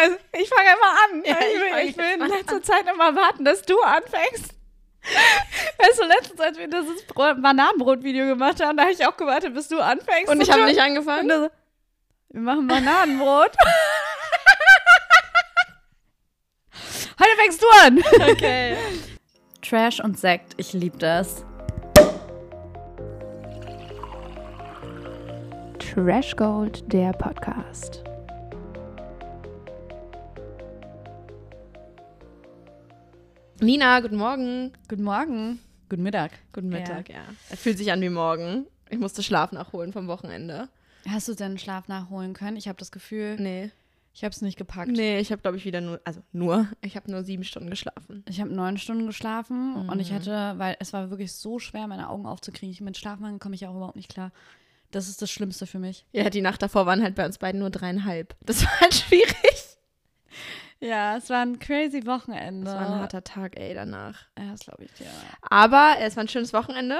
Scheiße. Ich fange immer an. Ja, ich ich will, ich will in letzter Zeit immer warten, dass du anfängst. Weißt du, letztens, als wir dieses Brot- Bananenbrot-Video gemacht haben, da habe ich auch gewartet, bis du anfängst. Und ich habe nicht angefangen. so, wir machen Bananenbrot. Heute fängst du an. Okay. Trash und Sekt, ich liebe das. Trash Gold, der Podcast. Nina, guten Morgen. Guten Morgen. Guten Mittag. Guten Mittag, ja. Er fühlt sich an wie morgen. Ich musste Schlaf nachholen vom Wochenende. Hast du denn Schlaf nachholen können? Ich habe das Gefühl, Nee. ich habe es nicht gepackt. Nee, ich habe, glaube ich, wieder nur, also nur, ich habe nur sieben Stunden geschlafen. Ich habe neun Stunden geschlafen und ich Mhm. hatte, weil es war wirklich so schwer, meine Augen aufzukriegen. Ich- Mit Schlafmangel komme ich auch überhaupt nicht klar. Das ist das Schlimmste für mich. Ja, die Nacht davor waren halt bei uns beiden nur dreieinhalb. Das war halt schwierig. Ja, es war ein crazy Wochenende. Das war ein harter Tag, ey, danach. Ja, das glaube ich dir. Aber es war ein schönes Wochenende.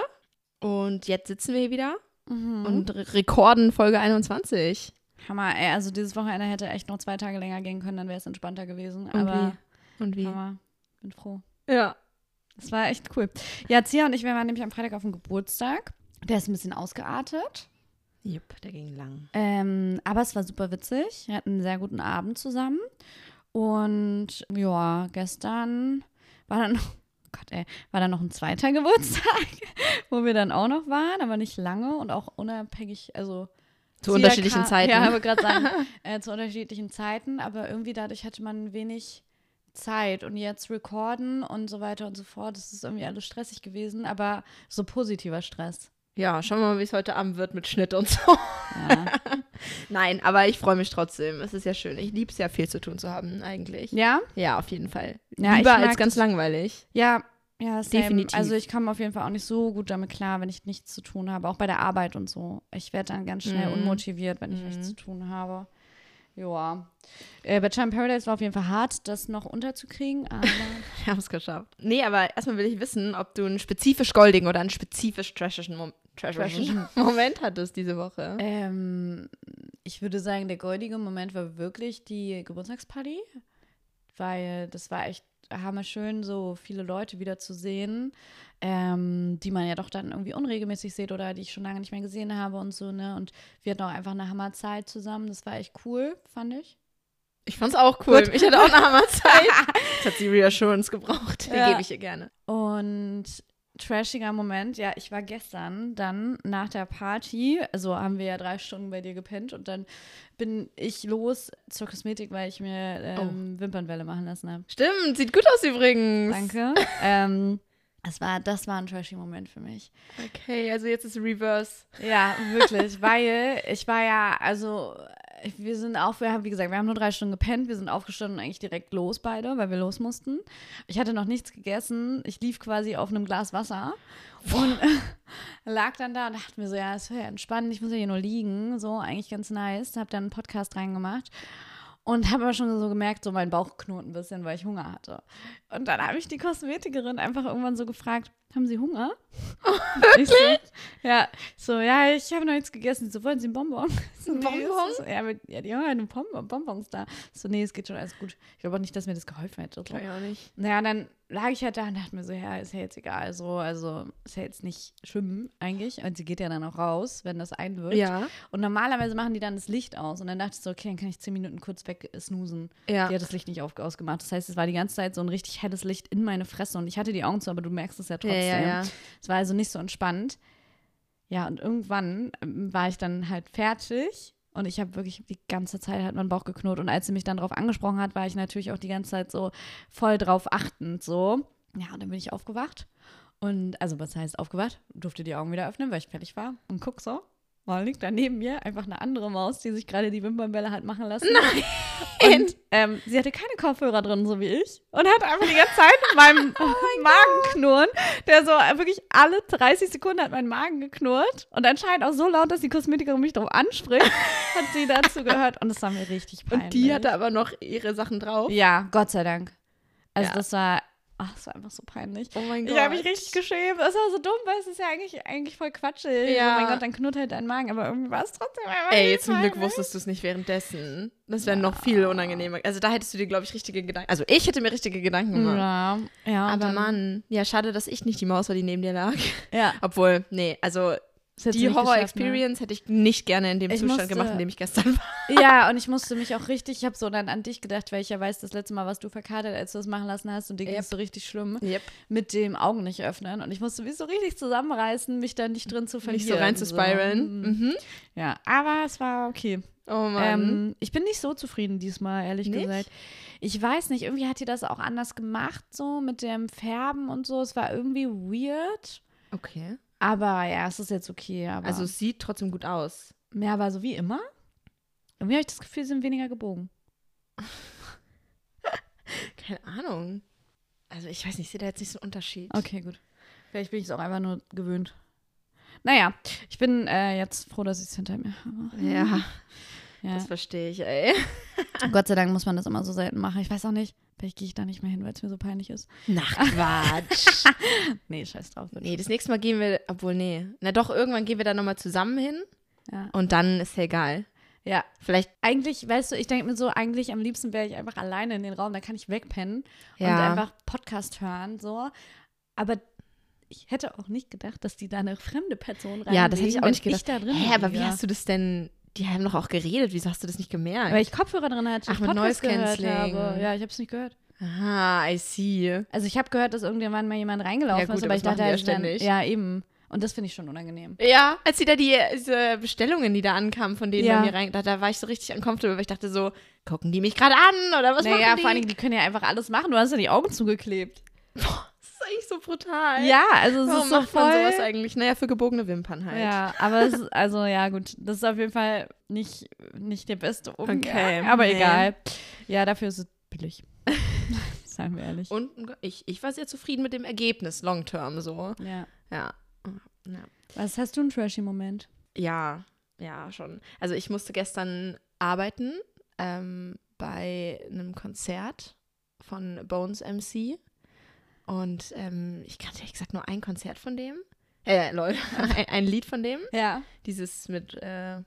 Und jetzt sitzen wir hier wieder Mhm. und re rekorden Folge 21. Hammer, ey, also dieses Wochenende hätte echt noch zwei Tage länger gehen können, dann wäre es entspannter gewesen. Und aber wie? Und wie? Hammer, bin froh. Ja. Das war echt cool. Ja, Zia und ich, wir waren nämlich am Freitag auf dem Geburtstag. Der ist ein bisschen ausgeartet. Jupp, der ging lang. Ähm, aber es war super witzig. Wir hatten einen sehr guten Abend zusammen. Und ja, gestern war dann noch, oh Gott, ey, war dann noch ein zweiter Geburtstag, wo wir dann auch noch waren, aber nicht lange und auch unabhängig, also Zu unterschiedlichen kam- Zeiten. Ja, wollte gerade sagen, äh, zu unterschiedlichen Zeiten, aber irgendwie dadurch hatte man wenig Zeit und jetzt recorden und so weiter und so fort. Das ist irgendwie alles stressig gewesen, aber so positiver Stress. Ja, schauen wir mal, wie es heute Abend wird mit Schnitt und so. Ja. Nein, aber ich freue mich trotzdem. Es ist ja schön. Ich liebe es ja, viel zu tun zu haben, eigentlich. ja? Ja, auf jeden Fall. Ja, Lieber als ganz langweilig. Ja, ja, same. Definitiv. Also ich komme auf jeden Fall auch nicht so gut damit klar, wenn ich nichts zu tun habe, auch bei der Arbeit und so. Ich werde dann ganz schnell Mhm. unmotiviert, wenn ich nichts zu tun habe. Ja. Äh, Bachelor in Paradise war auf jeden Fall hart, das noch unterzukriegen, aber Wir haben es geschafft. Nee, aber erstmal will ich wissen, ob du einen spezifisch goldigen oder einen spezifisch trashischen, Mom trashischen Moment hattest diese Woche. ähm, ich würde sagen, der goldige Moment war wirklich die Geburtstagsparty, weil das war echt hammerschön, so viele Leute wieder zu sehen, ähm, die man ja doch dann irgendwie unregelmäßig sieht oder die ich schon lange nicht mehr gesehen habe und so, ne? Und wir hatten auch einfach eine Hammerzeit zusammen. Das war echt cool, fand ich. Ich fand's auch cool. Gut. Ich hatte auch eine Hammerzeit. Jetzt hat sie Reassurance gebraucht. Die Ja. gebe ich ihr gerne. Und trashiger Moment, ja, ich war gestern dann nach der Party, also haben wir ja drei Stunden bei dir gepennt und dann bin ich los zur Kosmetik, weil ich mir ähm, Wimpernwelle machen lassen habe. Stimmt, sieht gut aus übrigens. Danke. ähm, das war, das war ein trashy Moment für mich. Okay, also jetzt ist Reverse. Ja, wirklich, weil ich war ja, also wir sind auch, wir haben, wie gesagt, wir haben nur drei Stunden gepennt, wir sind aufgestanden und eigentlich direkt los beide, weil wir los mussten. Ich hatte noch nichts gegessen, ich lief quasi auf einem Glas Wasser und lag dann da und dachte mir so, ja, wäre ja entspannt, ich muss ja hier nur liegen, so eigentlich ganz nice. Hab dann einen Podcast reingemacht und habe aber schon so gemerkt, so mein Bauch knurrt ein bisschen, weil ich Hunger hatte. Und dann habe ich die Kosmetikerin einfach irgendwann so gefragt, haben Sie Hunger? Ich so, ja, so, ja, ich habe noch nichts gegessen. So, wollen Sie einen Bonbon? So, nee, Bonbon? das- Ja, mit, ja, die haben eine Bonbon, Bonbons da. So, nee, es geht schon alles gut. Ich glaube auch nicht, dass mir das geholfen hätte. So. Glaube ich auch nicht. Naja, dann lag ich halt da und dachte mir so, ja, ist ja jetzt egal. So, also ist ja jetzt nicht schlimm eigentlich. Und sie geht ja dann auch raus, wenn das einwirkt. Ja. Und normalerweise machen die dann das Licht aus. Und dann dachte ich so, okay, dann kann ich zehn Minuten kurz weg snoosen. Ja. Die hat das Licht nicht auf, ausgemacht. Das heißt, es war die ganze Zeit so ein richtig helles Licht in meine Fresse. Und ich hatte die Augen zu, aber du merkst es ja Ja, trotzdem. ja, ja. Es war also nicht so entspannt. Ja, und irgendwann ähm, war ich dann halt fertig und ich habe wirklich die ganze Zeit halt meinen Bauch geknurrt. Und als sie mich dann darauf angesprochen hat, war ich natürlich auch die ganze Zeit so voll drauf achtend so. Ja, und dann bin ich aufgewacht. Und, also was heißt aufgewacht? Durfte die Augen wieder öffnen, weil ich fertig war. Und guck so, mal liegt da neben mir einfach eine andere Maus, die sich gerade die Wimpernbälle hat machen lassen. Nein. Und ähm, sie hatte keine Kopfhörer drin, so wie ich. Und hat einfach die ganze Zeit mit meinem Magen knurren. Der so wirklich alle 30 Sekunden hat mein Magen geknurrt. Und anscheinend auch so laut, dass die Kosmetikerin mich darauf anspricht, hat sie dazu gehört. Und das war mir richtig peinlich. Und die hatte aber noch ihre Sachen drauf. Ja, Gott sei Dank. Also Ja. das war, Ach, das war einfach so peinlich. Oh mein Gott. Ich habe mich richtig geschämt. Das war so dumm, weil es ist ja eigentlich, eigentlich voll quatschig. Ja. Oh mein Gott, dann knurrt halt dein Magen, aber irgendwie war es trotzdem einfach Ey, zum Glück wusstest du es nicht währenddessen. Das wäre noch viel unangenehmer. Also da hättest du dir, glaube ich, richtige Gedanken. Also ich hätte mir richtige Gedanken gemacht. Ja, ja. Aber Mann, ja, schade, dass ich nicht die Maus war, die neben dir lag. Ja. Obwohl, nee, also die geschafft, ne? Horror-Experience hätte ich nicht gerne in dem Ich Zustand musste- gemacht, in dem ich gestern war. Ja, und ich musste mich auch richtig, ich habe so dann an dich gedacht, weil ich ja weiß, das letzte Mal, was du verkatert, als du das machen lassen hast und dir ging es Yep. so richtig schlimm, Yep. mit dem Augen nicht öffnen. Und ich musste mich so richtig zusammenreißen, mich da nicht drin zu verlieren. Nicht so rein zu spiralen. So. Mhm. Ja, aber es war okay. Oh Mann. Ähm, ich bin nicht so zufrieden diesmal, ehrlich Nicht? gesagt. Ich weiß nicht, irgendwie hat die das auch anders gemacht, so mit dem Färben und so. Es war irgendwie weird. okay. Aber ja, es ist jetzt okay. Also es sieht trotzdem gut aus. ja, aber so wie immer. Irgendwie habe ich das Gefühl, sie sind weniger gebogen. Keine Ahnung. Also ich weiß nicht, ich sehe da jetzt nicht so einen Unterschied. Okay, gut. Vielleicht bin ich es auch einfach nur gewöhnt. Naja, ich bin äh, jetzt froh, dass ich es hinter mir habe. Ja, Ja. das verstehe ich, ey. Gott sei Dank muss man das immer so selten machen. Ich weiß auch nicht, vielleicht gehe ich da nicht mehr hin, weil es mir so peinlich ist. Nach Quatsch. Nee, scheiß drauf. nee, das nächste Mal gehen wir, obwohl, nee. Na doch, irgendwann gehen wir da nochmal zusammen hin Ja. und dann ist ja egal. ja, Vielleicht, eigentlich, weißt du, ich denke mir so, eigentlich am liebsten wäre ich einfach alleine in den Raum, da kann ich wegpennen und Ja. einfach Podcast hören, so. Aber ich hätte auch nicht gedacht, dass die da eine fremde Person rein ja, das hätte ich auch nicht gedacht. Ich da drin Hä, aber wie hast du das denn, die haben doch auch geredet, wieso hast du das nicht gemerkt? Weil ich Kopfhörer drin hatte, Ach, ich mit Podcast Noise Cancelling. habe. Ja, ich habe es nicht gehört. Aha, I see. Also ich habe gehört, dass irgendwann mal jemand reingelaufen Ja, gut, ist, aber aber ich dachte, ist dann, ja eben. Und das finde ich schon unangenehm. Ja, als die da die, diese Bestellungen, die da ankamen, von denen Ja. bei mir rein, da, da war ich so richtig uncomfortable, weil ich dachte so, gucken die mich gerade an oder was naja, machen die? vor allem, die können ja einfach alles machen. Du hast ja die Augen zugeklebt. das ist eigentlich so brutal. Ja, also es Warum ist so macht voll. man sowas eigentlich? Naja, für gebogene Wimpern halt. Ja, aber es ist, also ja, gut. Das ist auf jeden Fall nicht, nicht der beste Umgang. Okay, aber nee. egal. Ja, dafür ist es billig. Seien wir ehrlich. Und ich, ich war sehr zufrieden mit dem Ergebnis, long term so. ja. Ja. Ja. Was hast du einen trashy Moment? Ja, ja, schon. Also ich musste gestern arbeiten ähm, bei einem Konzert von Bones MC. Und ähm, ich kannte ehrlich gesagt nur ein Konzert von dem. Äh, lol, ein, ein Lied von dem. Ja. Dieses mit äh,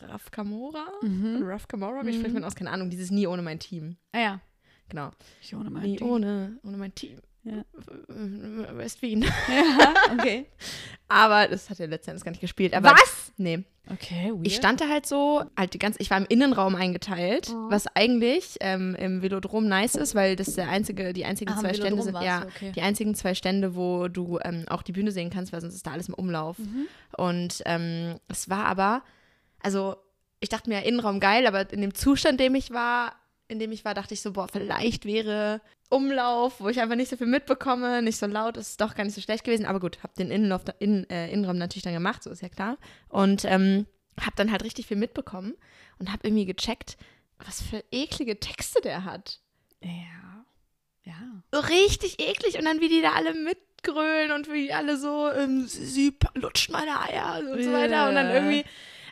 Raf Kamora. Mhm. Raf Kamora, wie spricht Mhm. man aus? Keine Ahnung. Dieses Nie ohne mein Team. Ah ja. Genau. Ich ohne mein Nie Ding. ohne, ohne mein Team. Ja. West-Wien. Ja, okay. Aber das hat er letztendlich gar nicht gespielt. Aber Was? Nee. Okay, weird. Ich stand da halt so, halt die ganze, ich war im Innenraum eingeteilt, Mhm. was eigentlich ähm, im Velodrom nice ist, weil das der einzige, die einzigen im zwei Stände sind, ja, okay. die einzigen zwei Stände, wo du ähm, auch die Bühne sehen kannst, weil sonst ist da alles im Umlauf. Mhm. Und ähm, es war aber, also ich dachte mir, Innenraum geil, aber in dem Zustand, in dem ich war, in dem ich war, dachte ich so, boah, vielleicht wäre Umlauf, wo ich einfach nicht so viel mitbekomme, nicht so laut, ist doch gar nicht so schlecht gewesen. Aber gut, habe den Innenlauf, in, äh, Innenraum natürlich dann gemacht, so ist ja klar. Und ähm, habe dann halt richtig viel mitbekommen und habe irgendwie gecheckt, was für eklige Texte der hat. Ja. Ja. Richtig eklig und dann wie die da alle mitgrölen und wie die alle so, ähm, sie lutscht meine Eier und so weiter und dann irgendwie,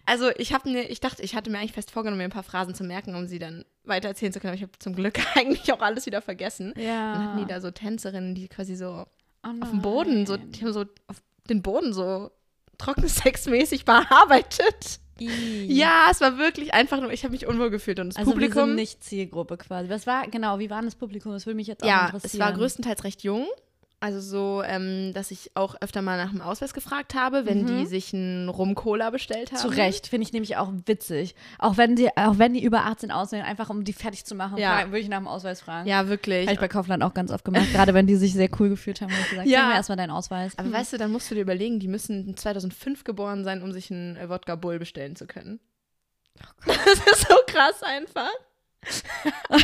also ich habe mir, ich dachte, ich hatte mir eigentlich fest vorgenommen, mir ein paar Phrasen zu merken, um sie dann weiter erzählen zu können, aber ich habe zum Glück eigentlich auch alles wieder vergessen. Ja. Dann hatten die da so Tänzerinnen, die quasi so Oh auf dem Boden, so, die haben so auf den Boden so trockensexmäßig bearbeitet. I. Ja, es war wirklich einfach nur, ich habe mich unwohl gefühlt und das also wir Publikum. sind nicht Zielgruppe quasi. Was war, genau, wie war das Publikum? Das würde mich jetzt auch ja, interessieren. es war größtenteils recht jung. Also so, ähm, dass ich auch öfter mal nach dem Ausweis gefragt habe, wenn Mhm. die sich einen Rum-Cola bestellt haben. Zu Recht, finde ich nämlich auch witzig. Auch wenn die, auch wenn die über 18 aussehen, einfach um die fertig zu machen, Ja. würde ich nach dem Ausweis fragen. Ja, wirklich. Habe ich bei Kaufland auch ganz oft gemacht, gerade wenn die sich sehr cool gefühlt haben. Habe ich gesagt, Ja. mir erstmal deinen Ausweis. Aber weißt du, dann musst du dir überlegen, die müssen 2005 geboren sein, um sich einen äh, Wodka Bull bestellen zu können. Das ist so krass einfach. ja,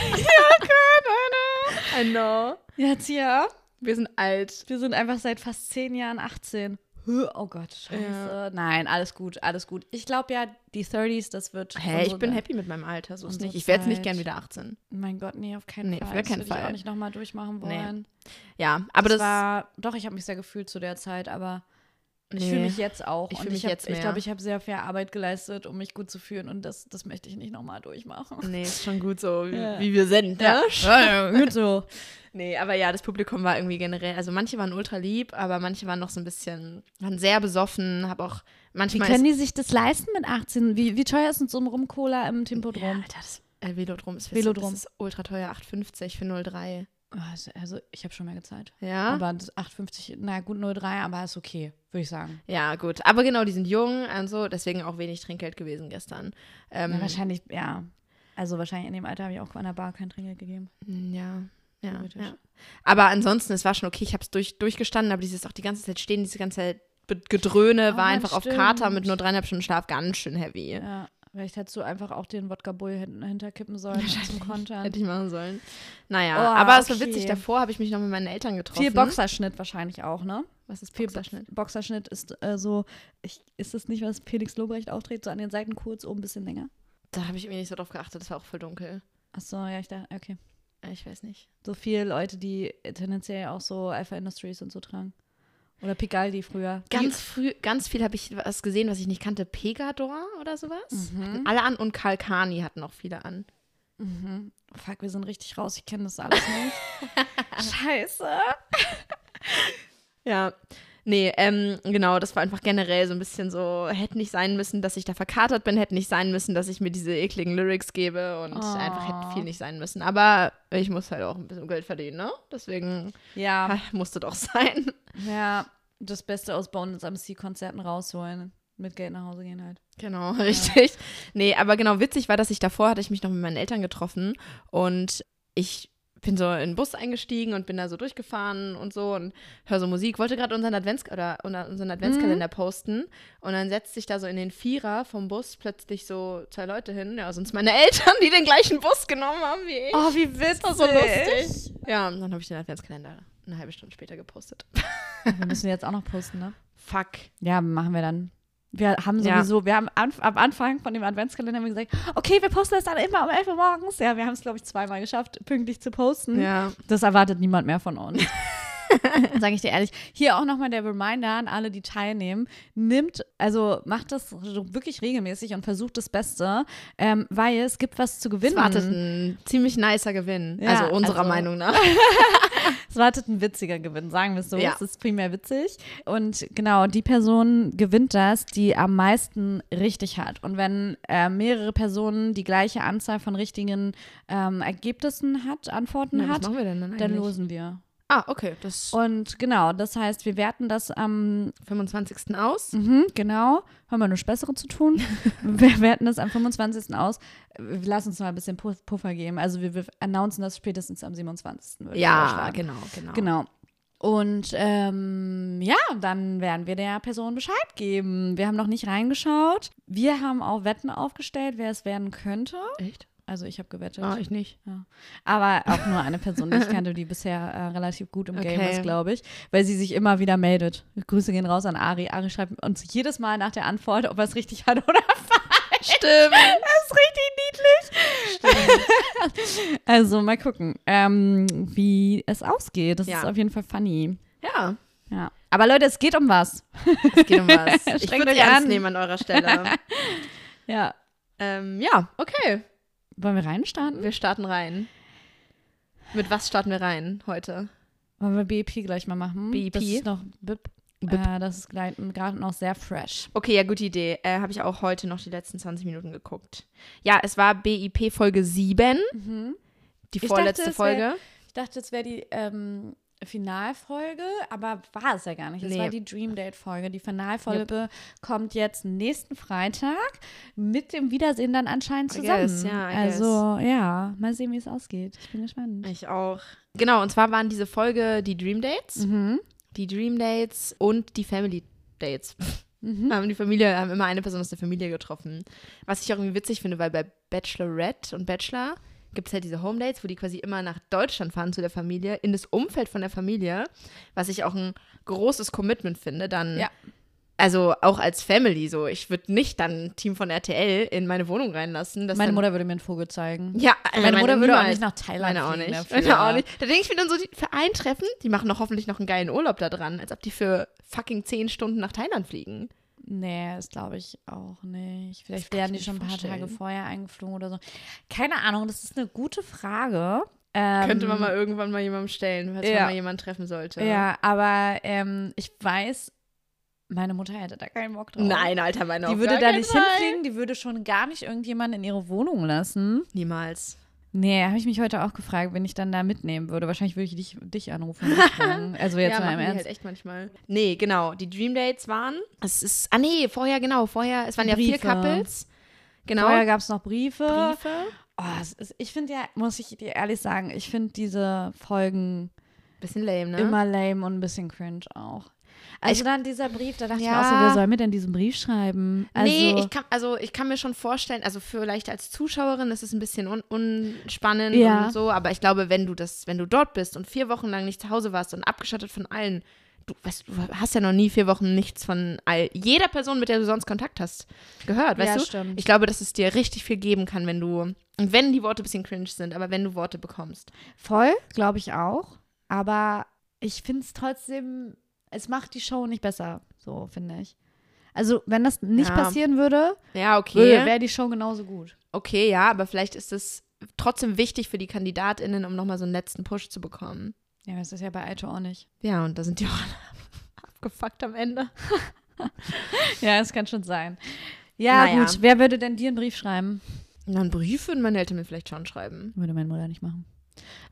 I know. Jetzt hier. Wir sind alt. Wir sind einfach seit fast zehn Jahren 18. Huh, Oh Gott, scheiße. Ja. Nein, alles gut, alles gut. Ich glaube ja, die 30s, das wird. Hä, ich bin happy mit meinem Alter, so ist nicht. Ich werde jetzt nicht gern wieder 18. Mein Gott, nee, auf keinen Nee, Fall. auf gar Das keinen würde Ich Fall. auch nicht nochmal durchmachen Nee. wollen. Ja, aber das, war, doch, ich habe mich sehr gefühlt zu der Zeit, aber Ich Nee. fühle mich jetzt auch. Ich Und fühl mich hab- jetzt Ich mehr. glaube, ich habe sehr viel Arbeit geleistet, um mich gut zu fühlen. Und das, das möchte ich nicht nochmal durchmachen. Nee, ist schon gut so, wie, Ja. wie wir sind, ne? ja, gut so. Nee, aber ja, das Publikum war irgendwie generell, also manche waren ultra lieb, aber manche waren noch so ein bisschen, waren sehr besoffen, hab auch Wie manchmal. können die sich das leisten mit 18? Wie, wie teuer ist denn so ein Rum-Cola im ja, Tempodrom? Alter, das äh, Velodrom ist Velodrom. Das ist ultra teuer, 8,50 für 03. Also, also ich habe schon mehr gezahlt. Ja. Aber das 8,50, na gut, 0,3, aber ist okay, würde ich sagen. ja, gut. Aber genau, die sind jung und so, deswegen auch wenig Trinkgeld gewesen gestern. Ähm, Ja, wahrscheinlich, ja. Also wahrscheinlich in dem Alter habe ich auch an der Bar kein Trinkgeld gegeben. Ja, ja, Theoretisch. ja. Aber ansonsten, es war schon okay, ich habe es durch, durchgestanden, aber dieses auch die ganze Zeit stehen, diese ganze Zeit Gedröhne Oh, war einfach auf stimmt. Kater mit nur dreieinhalb Stunden Schlaf ganz schön heavy. Ja, vielleicht hättest du einfach auch den Wodka Bull hin hinterkippen sollen zum Kontern. Hätte ich machen sollen. Naja, Oh, aber es war witzig. Davor habe ich mich noch mit meinen Eltern getroffen. Viel Boxerschnitt wahrscheinlich auch, ne? Was ist Boxerschnitt? Boxerschnitt ist äh, so, ich, ist das nicht, was Felix Lobrecht auftritt, so an den Seiten kurz, oben ein bisschen länger? Da habe ich irgendwie nicht so drauf geachtet. Das war auch voll dunkel. Achso, ja, ich dachte, okay. Äh, Ich weiß nicht. So viele Leute, die tendenziell auch so Alpha Industries und so tragen. Oder Pigaldi früher. Ganz früh, ganz viel habe ich was gesehen, was ich nicht kannte. Pegador oder sowas. Mhm. Hatten alle an und Kalkani hatten auch viele an. Mhm. Fuck, wir sind richtig raus. Ich kenne das alles nicht. Scheiße. Ja. Nee, ähm, genau, das war einfach generell so ein bisschen so, hätte nicht sein müssen, dass ich da verkatert bin, hätte nicht sein müssen, dass ich mir diese ekligen Lyrics gebe und Oh. einfach hätte viel nicht sein müssen. Aber ich muss halt auch ein bisschen Geld verdienen, ne? Deswegen Ja, musste doch sein. ja, das Beste aus Bonus MC-Konzerten rausholen. Mit Geld nach Hause gehen halt. Genau, richtig. Nee, aber genau witzig war, dass ich davor hatte ich mich noch mit meinen Eltern getroffen und ich bin so in den Bus eingestiegen und bin da so durchgefahren und so und höre so Musik, wollte gerade unseren Advents oder unseren Adventskalender posten und dann setzt sich da so in den Vierer vom Bus plötzlich so zwei Leute hin, ja, sonst meine Eltern, die den gleichen Bus genommen haben wie ich. Oh, wie witzig. Das war so lustig. Ja, und dann habe ich den Adventskalender eine halbe Stunde später gepostet. Wir müssen jetzt auch noch posten, ne? Fuck. Ja, machen wir dann. Wir haben Ja. sowieso, wir haben anf am Anfang von dem Adventskalender gesagt, okay, wir posten das dann immer um 11 Uhr morgens. Ja, wir haben es, glaube ich, zweimal geschafft, pünktlich zu posten. Ja. Das erwartet niemand mehr von uns. Sage ich dir ehrlich. Hier auch nochmal der Reminder an alle, die teilnehmen. Nimmt, also macht das wirklich regelmäßig und versucht das Beste, ähm, weil es gibt was zu Es gewinnen. wartet ein ziemlich nicer Gewinn. Ja, also unserer also- Meinung nach. Es wartet ein witziger Gewinn, sagen wir es so. Ja. Es ist primär witzig. Und genau, die Person gewinnt das, die am meisten richtig hat. Und wenn äh, mehrere Personen die gleiche Anzahl von richtigen ähm, Ergebnissen hat, Antworten Na, hat, dann losen wir. Ah, okay. Das Und genau, das heißt, wir werten das am, 25. aus. mhm, genau, haben wir nur Bessere zu tun. wir werten das am 25. aus. Lassen uns mal ein bisschen Pu- Puffer geben. Also wir, wir announcen das spätestens am 27. würde Ja, genau, genau. Genau. Und ähm, ja, dann werden wir der Person Bescheid geben. Wir haben noch nicht reingeschaut. Wir haben auch Wetten aufgestellt, wer es werden könnte. Echt? Also ich habe gewettet. Ah, ich nicht. Aber auch nur eine Person, die ich kannte, die bisher äh, relativ gut im Game Okay. ist, glaube ich. Weil sie sich immer wieder meldet. Grüße gehen raus an Ari. Ari schreibt uns jedes Mal nach der Antwort, ob er es richtig hat oder falsch. Stimmt. Das ist richtig niedlich. also mal gucken, ähm, wie es ausgeht. Das Ja. ist auf jeden Fall funny. Ja, Ja. Aber Leute, es geht um was. es geht um was. ich würde euch ernst an. nehmen an eurer Stelle. Ja. ähm, ja, okay. Wollen wir reinstarten? Wir starten rein. Mit was starten wir rein heute? Wollen wir BEP gleich mal machen? BEP? Das ist noch BIP. BIP. Äh, das ist gerade noch sehr fresh. Okay, ja, gute Idee. Äh, Habe ich auch heute noch die letzten 20 Minuten geguckt. Ja, es war BIP Folge 7, die Ich vorletzte dachte, es wär- Folge. Ich dachte, es wäre die ähm, Finalfolge, aber war es ja gar nicht. Es Nee. war die Dream Date Folge. Die Finalfolge kommt jetzt nächsten Freitag mit dem Wiedersehen dann anscheinend I zusammen. guess, ja, I also ja, mal sehen, wie es ausgeht. Ich bin gespannt. Ich auch. Genau, und zwar waren diese Folge die Dream Dates. Mhm. Die Dream Dates und die Family Dates. Mhm. Haben die Familie, haben immer eine Person aus der Familie getroffen. Was ich auch irgendwie witzig finde, weil bei Bachelorette und Bachelor gibt es halt diese Home Dates, wo die quasi immer nach Deutschland fahren zu der Familie, in das Umfeld von der Familie, was ich auch ein großes Commitment finde, dann Ja. also auch als Family so. Ich würde nicht dann ein Team von RTL in meine Wohnung reinlassen. Meine Mutter würde mir einen Vogel zeigen. Ja, Meine Mutter würde auch nicht nach Thailand Meine auch nicht. dafür. Meine auch nicht. Da denke ich mir dann so, die für ein Treffen, die machen doch hoffentlich noch einen geilen Urlaub da dran, als ob die für fucking zehn Stunden nach Thailand fliegen. Nee, das glaube ich auch nicht. Vielleicht ich die schon ein paar vorstellen. Tage vorher eingeflogen oder so. Keine Ahnung, das ist eine gute Frage. Ähm, Könnte man mal irgendwann mal jemandem stellen, falls man ja. mal jemanden treffen sollte. Ja, aber ähm, ich weiß, meine Mutter hätte da keinen Bock drauf. Nein, Alter, meine Die auf würde da nicht Fall. hinfliegen, die würde schon gar nicht irgendjemanden in ihre Wohnung lassen. Niemals. Nee, habe ich mich heute auch gefragt, wenn ich dann da mitnehmen würde. Wahrscheinlich würde ich dich, dich anrufen. also jetzt ja, mal im Ernst. halt echt manchmal. Nee, genau. Die Dream Dates waren. Es ist. Ah, nee, vorher, genau. Vorher. Es waren ja vier. Couples. Genau. Vorher gab es noch Briefe. Briefe. Oh, ist, ich finde ja, muss ich dir ehrlich sagen, ich finde diese Folgen Bisschen lame, ne? immer lame und ein bisschen cringe auch. Also Ich- dann dieser Brief, da dachte ich Ja. mir auch so, wer soll mir denn diesen Brief schreiben? Also, nee, ich kann, also ich kann mir schon vorstellen, also vielleicht als Zuschauerin ist es ein bisschen un unspannend Ja. und so, aber ich glaube, wenn du das, wenn du dort bist und vier Wochen lang nicht zu Hause warst und abgeschottet von allen, du, weißt, du hast ja noch nie vier Wochen nichts von all, jeder Person, mit der du sonst Kontakt hast, gehört, weißt Ja, du? stimmt. Ich glaube, dass es dir richtig viel geben kann, wenn du, und wenn die Worte ein bisschen cringe sind, aber wenn du Worte bekommst. voll, glaube ich auch. Aber ich finde es trotzdem, es macht die Show nicht besser, so finde ich. Also, wenn das nicht Ja. passieren würde, Ja, okay. wäre die Show genauso gut. Okay, ja, aber vielleicht ist es trotzdem wichtig für die KandidatInnen, um nochmal so einen letzten Push zu bekommen. Ja, das ist ja bei Aito auch nicht. Ja, und da sind die auch alle abgefuckt am Ende. Ja, das kann schon sein. Ja, Naja. gut. Wer würde denn dir einen Brief schreiben? Na, einen Brief würden meine Eltern mir vielleicht schon schreiben. Würde meine Mutter nicht machen.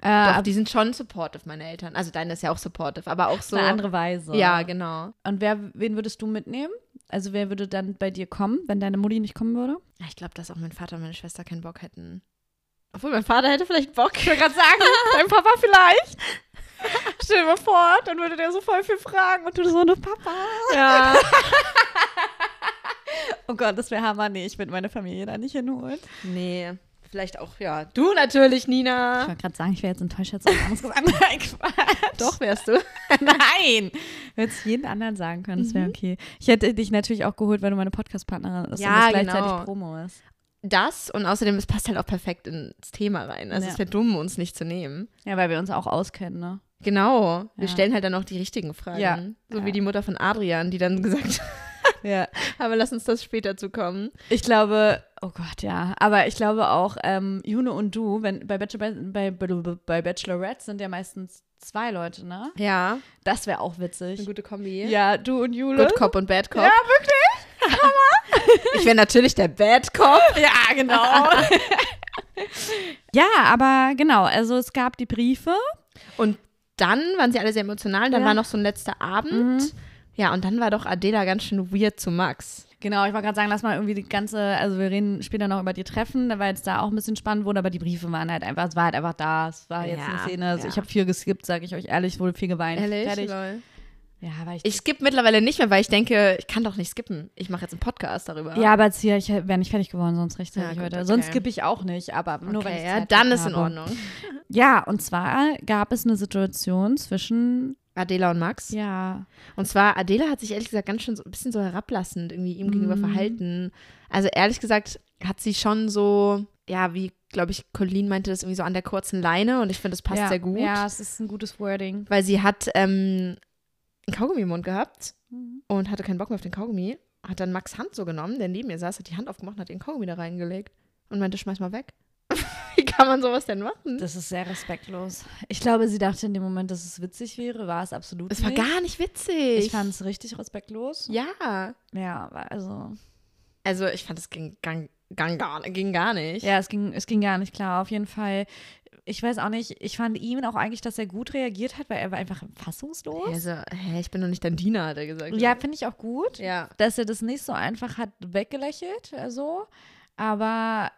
Doch, Äh, die sind schon supportive, meine Eltern. Also deine ist ja auch supportive, aber auch so. eine andere Weise. Ja, genau. Und wer, wen würdest du mitnehmen? Also wer würde dann bei dir kommen, wenn deine Mutti nicht kommen würde? Ja, Ich glaube, dass auch mein Vater und meine Schwester keinen Bock hätten. Obwohl, mein Vater hätte vielleicht Bock. Ich will gerade sagen, Dein Papa vielleicht. Stell dir mal vor, dann würde der so voll viel fragen und du so eine Papa. ja. Oh Gott, das wäre Hammer. Nee, ich würde meine Familie da nicht hinholen. Nee, vielleicht auch, ja. Du natürlich, Ich Nina. wollte gerade sagen, ich wäre jetzt enttäuscht, hätte es anderes gesagt. Nein, Quatsch. Doch, wärst du. Nein. Hätte es jeden anderen sagen können, das wäre okay. Ich hätte dich natürlich auch geholt, weil du meine Podcast-Partnerin bist Ja, und das gleichzeitig genau. Promo ist. Das und außerdem, es passt halt auch perfekt ins Thema rein. Also Ja. es wäre dumm, uns nicht zu nehmen. Ja, weil wir uns auch auskennen, ne? Genau. Wir Ja. stellen halt dann auch die richtigen Fragen. Ja. So wie die Mutter von Adrian, die dann gesagt hat, Ja. aber lass uns das später zukommen. Ich glaube, oh Gott, ja. Aber ich glaube auch, ähm, Juno und du, wenn bei, Bachelor, bei, bei Bachelorette sind ja meistens zwei Leute, ne? Ja. Das wäre auch Eine witzig. gute Kombi. Ja, du und Jule. Good Cop und Bad Cop. Ja, wirklich? Ich wäre natürlich der Bad Cop. Ja, genau. ja, aber genau, also es gab die Briefe. Und dann waren sie alle sehr emotional. Dann Ja. war noch so ein letzter Abend. Mhm. Ja, und dann war doch Adela ganz schön weird zu Max. Genau, ich wollte gerade sagen, lass mal irgendwie die ganze, also wir reden später noch über die Treffen, weil es da auch ein bisschen spannend wurde, aber die Briefe waren halt einfach, es war halt einfach da, es war jetzt Ja, eine Szene, also ja. ich habe viel geskippt, sage ich euch ehrlich, wurde viel geweint. Fertig. Lol. Ja, weil ich, Ich skippe mittlerweile nicht mehr, weil ich denke, ich kann doch nicht skippen. Ich mache jetzt einen Podcast darüber. ja, aber jetzt hier, ich wäre nicht fertig geworden, sonst rechtzeitig Ja, gut, heute. okay. Sonst skippe ich auch nicht, aber nur wenn okay, ich ja, Zeit dann dafür ist in habe. Ordnung. Ja, und zwar gab es eine Situation zwischen, Adela und Max. ja, Und zwar, Adela hat sich ehrlich gesagt ganz schön so ein bisschen so herablassend irgendwie ihm gegenüber Mhm. verhalten. Also ehrlich gesagt hat sie schon so, ja, wie, glaube ich, Colleen meinte das irgendwie so an der kurzen Leine und ich finde, das passt ja, sehr gut. Ja, es ist ein gutes Wording. Weil sie hat ähm, einen Kaugummi im Mund gehabt Mhm. und hatte keinen Bock mehr auf den Kaugummi. Hat dann Max Hand so genommen, der neben ihr saß, hat die Hand aufgemacht und hat den Kaugummi da reingelegt und meinte, schmeiß mal weg. wie kann man sowas denn machen? Das ist sehr respektlos. Ich glaube, sie dachte in dem Moment, dass es witzig wäre, war es absolut Es war nicht. gar nicht witzig. Ich fand es richtig respektlos. Ja. Ja, also. Also ich fand, es ging, gang, gang, gar, ging gar nicht. Ja, es ging, es ging gar nicht klar. Auf jeden Fall. Ich weiß auch nicht, ich fand ihm auch eigentlich, dass er gut reagiert hat, weil er war einfach fassungslos. Also, hä, ich bin doch nicht dein Diener, hat er gesagt. Ja, finde ich auch gut, Ja. dass er das nicht so einfach hat weggelächelt, so. Aber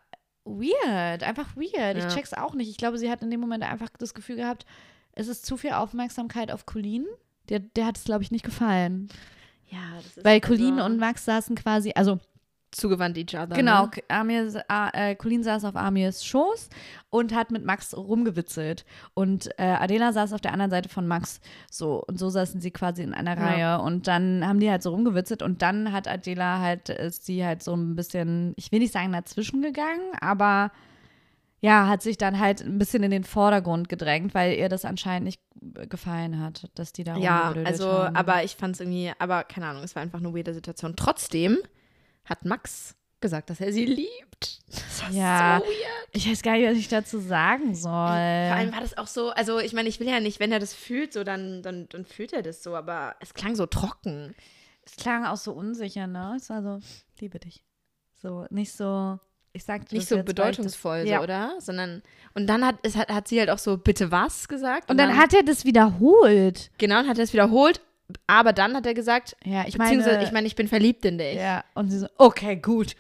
weird, einfach weird. Ich Ja. check's auch nicht. Ich glaube, sie hat in dem Moment einfach das Gefühl gehabt, es ist zu viel Aufmerksamkeit auf Colleen. Der, der hat es, glaube ich, nicht gefallen. Ja, das ist Weil Colleen also- und Max saßen quasi, also zugewandt each other. Genau, Ne? Amir, äh, Colleen saß auf Amirs Schoß und hat mit Max rumgewitzelt. Und äh, Adela saß auf der anderen Seite von Max so. Und so saßen sie quasi in einer Ja. Reihe. Und dann haben die halt so rumgewitzelt. Und dann hat Adela halt, ist sie halt so ein bisschen, ich will nicht sagen dazwischen gegangen, aber ja, hat sich dann halt ein bisschen in den Vordergrund gedrängt, weil ihr das anscheinend nicht gefallen hat, dass die da Ja, also, haben. aber ich fand es irgendwie, aber keine Ahnung, es war einfach eine weirde Situation. Trotzdem hat Max gesagt, dass er sie liebt. Das war Ja. so weird. Ich weiß gar nicht, was ich dazu sagen soll. Vor allem war das auch so, also ich meine, ich will ja nicht, wenn er das fühlt, so dann, dann, dann fühlt er das so, aber es klang so trocken. Es klang auch so unsicher, ne? Es war so, liebe dich. So, nicht so, ich sag dir Nicht das so bedeutungsvoll, das, ja. so, oder? Sondern, und dann hat, es hat, hat sie halt auch so, bitte was gesagt. Und dann hat er das wiederholt. genau, und hat er es wiederholt, aber dann hat er gesagt, Ja, ich beziehungsweise, meine, ich meine, ich bin verliebt in dich. ja, und sie so, okay, gut.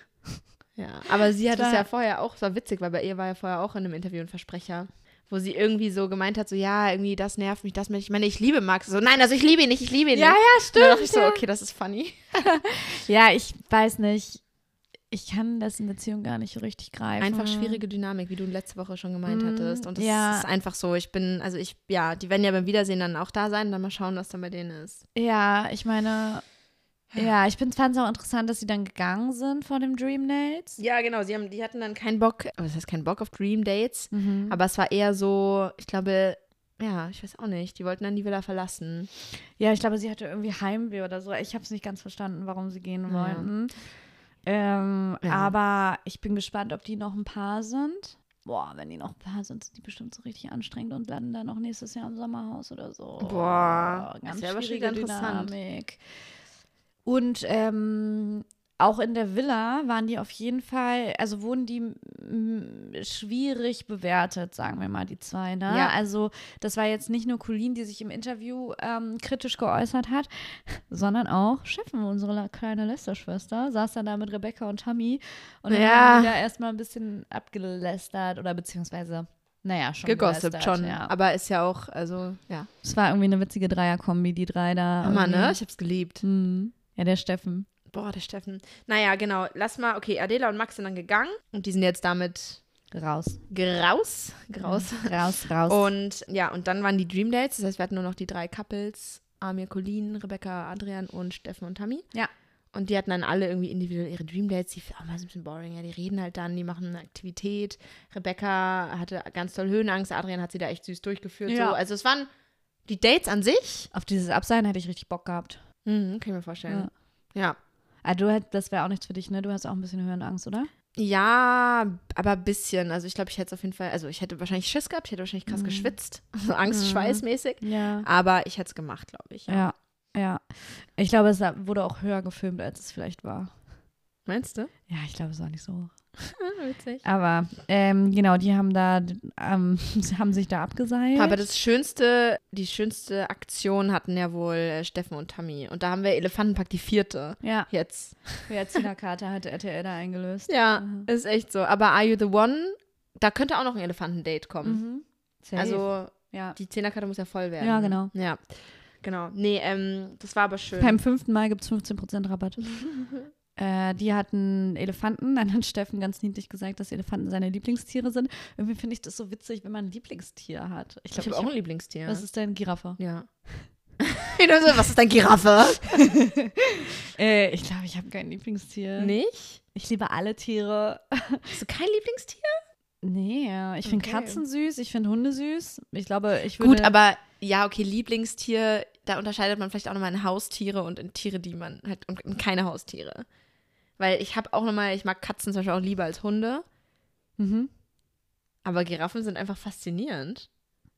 Ja, aber sie hat Das es ja vorher auch, es war witzig, weil bei ihr war ja vorher auch in einem Interview ein Versprecher, wo sie irgendwie so gemeint hat, so, ja, irgendwie, das nervt mich, das mich, ich meine, ich liebe Max. So, nein, also ich liebe ihn nicht, ich liebe ihn Ja, nicht. ja, Und stimmt. dann dachte ich so, ja. okay, das ist funny. ja, ich weiß nicht. Ich kann dessen Beziehung gar nicht richtig greifen. Einfach schwierige Dynamik, wie du letzte Woche schon gemeint Mm, hattest. Und das ja. ist einfach so, ich bin, also ich, ja, die werden ja beim Wiedersehen dann auch da sein, dann mal schauen, was dann bei denen ist. Ja, ich meine, ja, ich fand es auch interessant, dass sie dann gegangen sind vor dem Dream Dates. Ja, genau, sie haben, die hatten dann keinen Bock, was heißt keinen Bock auf Dream Dates, Mhm. aber es war eher so, ich glaube, ja, ich weiß auch nicht, die wollten dann die Villa verlassen. Ja, ich glaube, sie hatte irgendwie Heimweh oder so. Ich habe es nicht ganz verstanden, warum sie gehen Ja. wollten. Ähm, Ja. Aber ich bin gespannt, ob die noch ein Paar sind. Boah, wenn die noch ein Paar sind, sind die bestimmt so richtig anstrengend und landen dann noch nächstes Jahr im Sommerhaus oder so. Boah, ganz aber schon schwierige. Dynamik. Und ähm, auch in der Villa waren die auf jeden Fall, also wurden die schwierig bewertet, sagen wir mal, die zwei. Ne? Ja. Also das war jetzt nicht nur Colleen, die sich im Interview ähm, kritisch geäußert hat, sondern auch Steffen, unsere kleine Lästerschwester, saß dann da mit Rebecca und Tammy und Ja. haben die da erstmal ein bisschen abgelästert oder beziehungsweise, naja, schon Gegossipt schon, Ja. aber ist ja auch, also, ja. Es war irgendwie eine witzige Dreierkombi, die drei da. Hammer, ne? Ich hab's geliebt. Hm. Ja, der Steffen. Boah, der Steffen. Naja, genau. Lass mal, okay, Adela und Max sind dann gegangen und die sind jetzt damit Raus. graus. Graus. Raus, raus. Und ja, und dann waren die Dream Dates. Das heißt, wir hatten nur noch die drei Couples: Amir, Colleen, Rebecca, Adrian und Steffen und Tammy. Ja. Und die hatten dann alle irgendwie individuell ihre Dream Dates. Die auch mal ein bisschen boring. Ja, die reden halt dann, die machen eine Aktivität. Rebecca hatte ganz toll Höhenangst. Adrian hat sie da echt süß durchgeführt. Ja. So. Also, es waren die Dates an sich. Auf dieses Abseilen hätte ich richtig Bock gehabt. Mhm, kann ich mir vorstellen. Ja. Ah, du das wäre auch nichts für dich, ne? Du hast auch ein bisschen Höhenangst, oder? Ja, aber ein bisschen. Also ich glaube, ich hätte es auf jeden Fall, also ich hätte wahrscheinlich Schiss gehabt, ich hätte wahrscheinlich krass Mhm. geschwitzt, so Angstschweißmäßig. Ja. Aber ich hätte es gemacht, glaube ich. Ja. Ja. Ich glaube, es wurde auch höher gefilmt, als es vielleicht war. Meinst du? Ja, ich glaube, es war nicht so hoch. Witzig. Aber ähm, genau, die haben da, ähm, haben sich da abgeseilt. Aber das schönste, die schönste Aktion hatten ja wohl äh, Steffen und Tammy. Und da haben wir Elefantenpack die vierte ja, jetzt. wer Zina-Karte hatte RTL da eingelöst. Ja, Mhm. ist echt so. Aber Are You the One? Da könnte auch noch ein Elefantendate kommen. Mhm. Also ja. die Zehnerkarte muss ja voll werden. Ja, genau. Ja, genau. Nee, ähm, das war aber schön. Beim fünften Mal gibt es 15% Rabatt. Äh, die hatten Elefanten. Dann hat Steffen ganz niedlich gesagt, dass Elefanten seine Lieblingstiere sind. Irgendwie finde ich das so witzig, wenn man ein Lieblingstier hat. Ich ich habe auch ein Lieblingstier. Was ist denn Giraffe? Ja. Was ist dein Giraffe? Äh, ich glaube, ich habe kein Lieblingstier. Nicht? Ich liebe alle Tiere. Hast du kein Lieblingstier? Nee, ich finde Okay. Katzen süß, ich finde Hunde süß. Ich glaube, ich würde. Gut, aber ja, okay, Lieblingstier, da unterscheidet man vielleicht auch nochmal in Haustiere und in Tiere, die man halt, und in keine Haustiere. Weil ich habe auch nochmal, ich mag Katzen zum Beispiel auch lieber als Hunde, Mhm. aber Giraffen sind einfach faszinierend.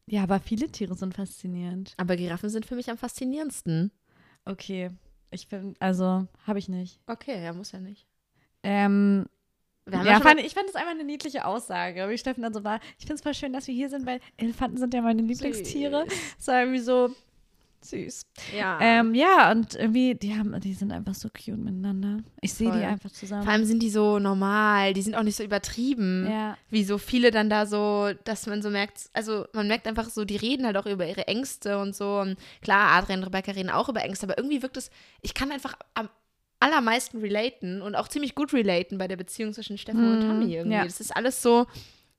Ja, aber viele Tiere sind faszinierend. Aber Giraffen sind für mich am faszinierendsten. Okay. Ich finde, also, habe ich nicht. Okay, ja, muss ja nicht. Ähm, ja, fand, ich fand das einfach eine niedliche Aussage, wie Steffen dann so war. Ich finde es voll schön, dass wir hier sind, weil Elefanten sind ja meine Lieblingstiere. Es war irgendwie so süß. ja. Ähm, ja, und irgendwie, die haben, die sind einfach so cute miteinander. Ich sehe die einfach zusammen. Vor allem sind die so normal, die sind auch nicht so übertrieben. ja. Wie so viele dann da so, dass man so merkt, also man merkt einfach so, die reden halt auch über ihre Ängste und so. Und klar, Adrian und Rebecca reden auch über Ängste, aber irgendwie wirkt es, ich kann einfach am allermeisten relaten und auch ziemlich gut relaten bei der Beziehung zwischen Steffen und Mhm, Tammy irgendwie. ja. Das ist alles so,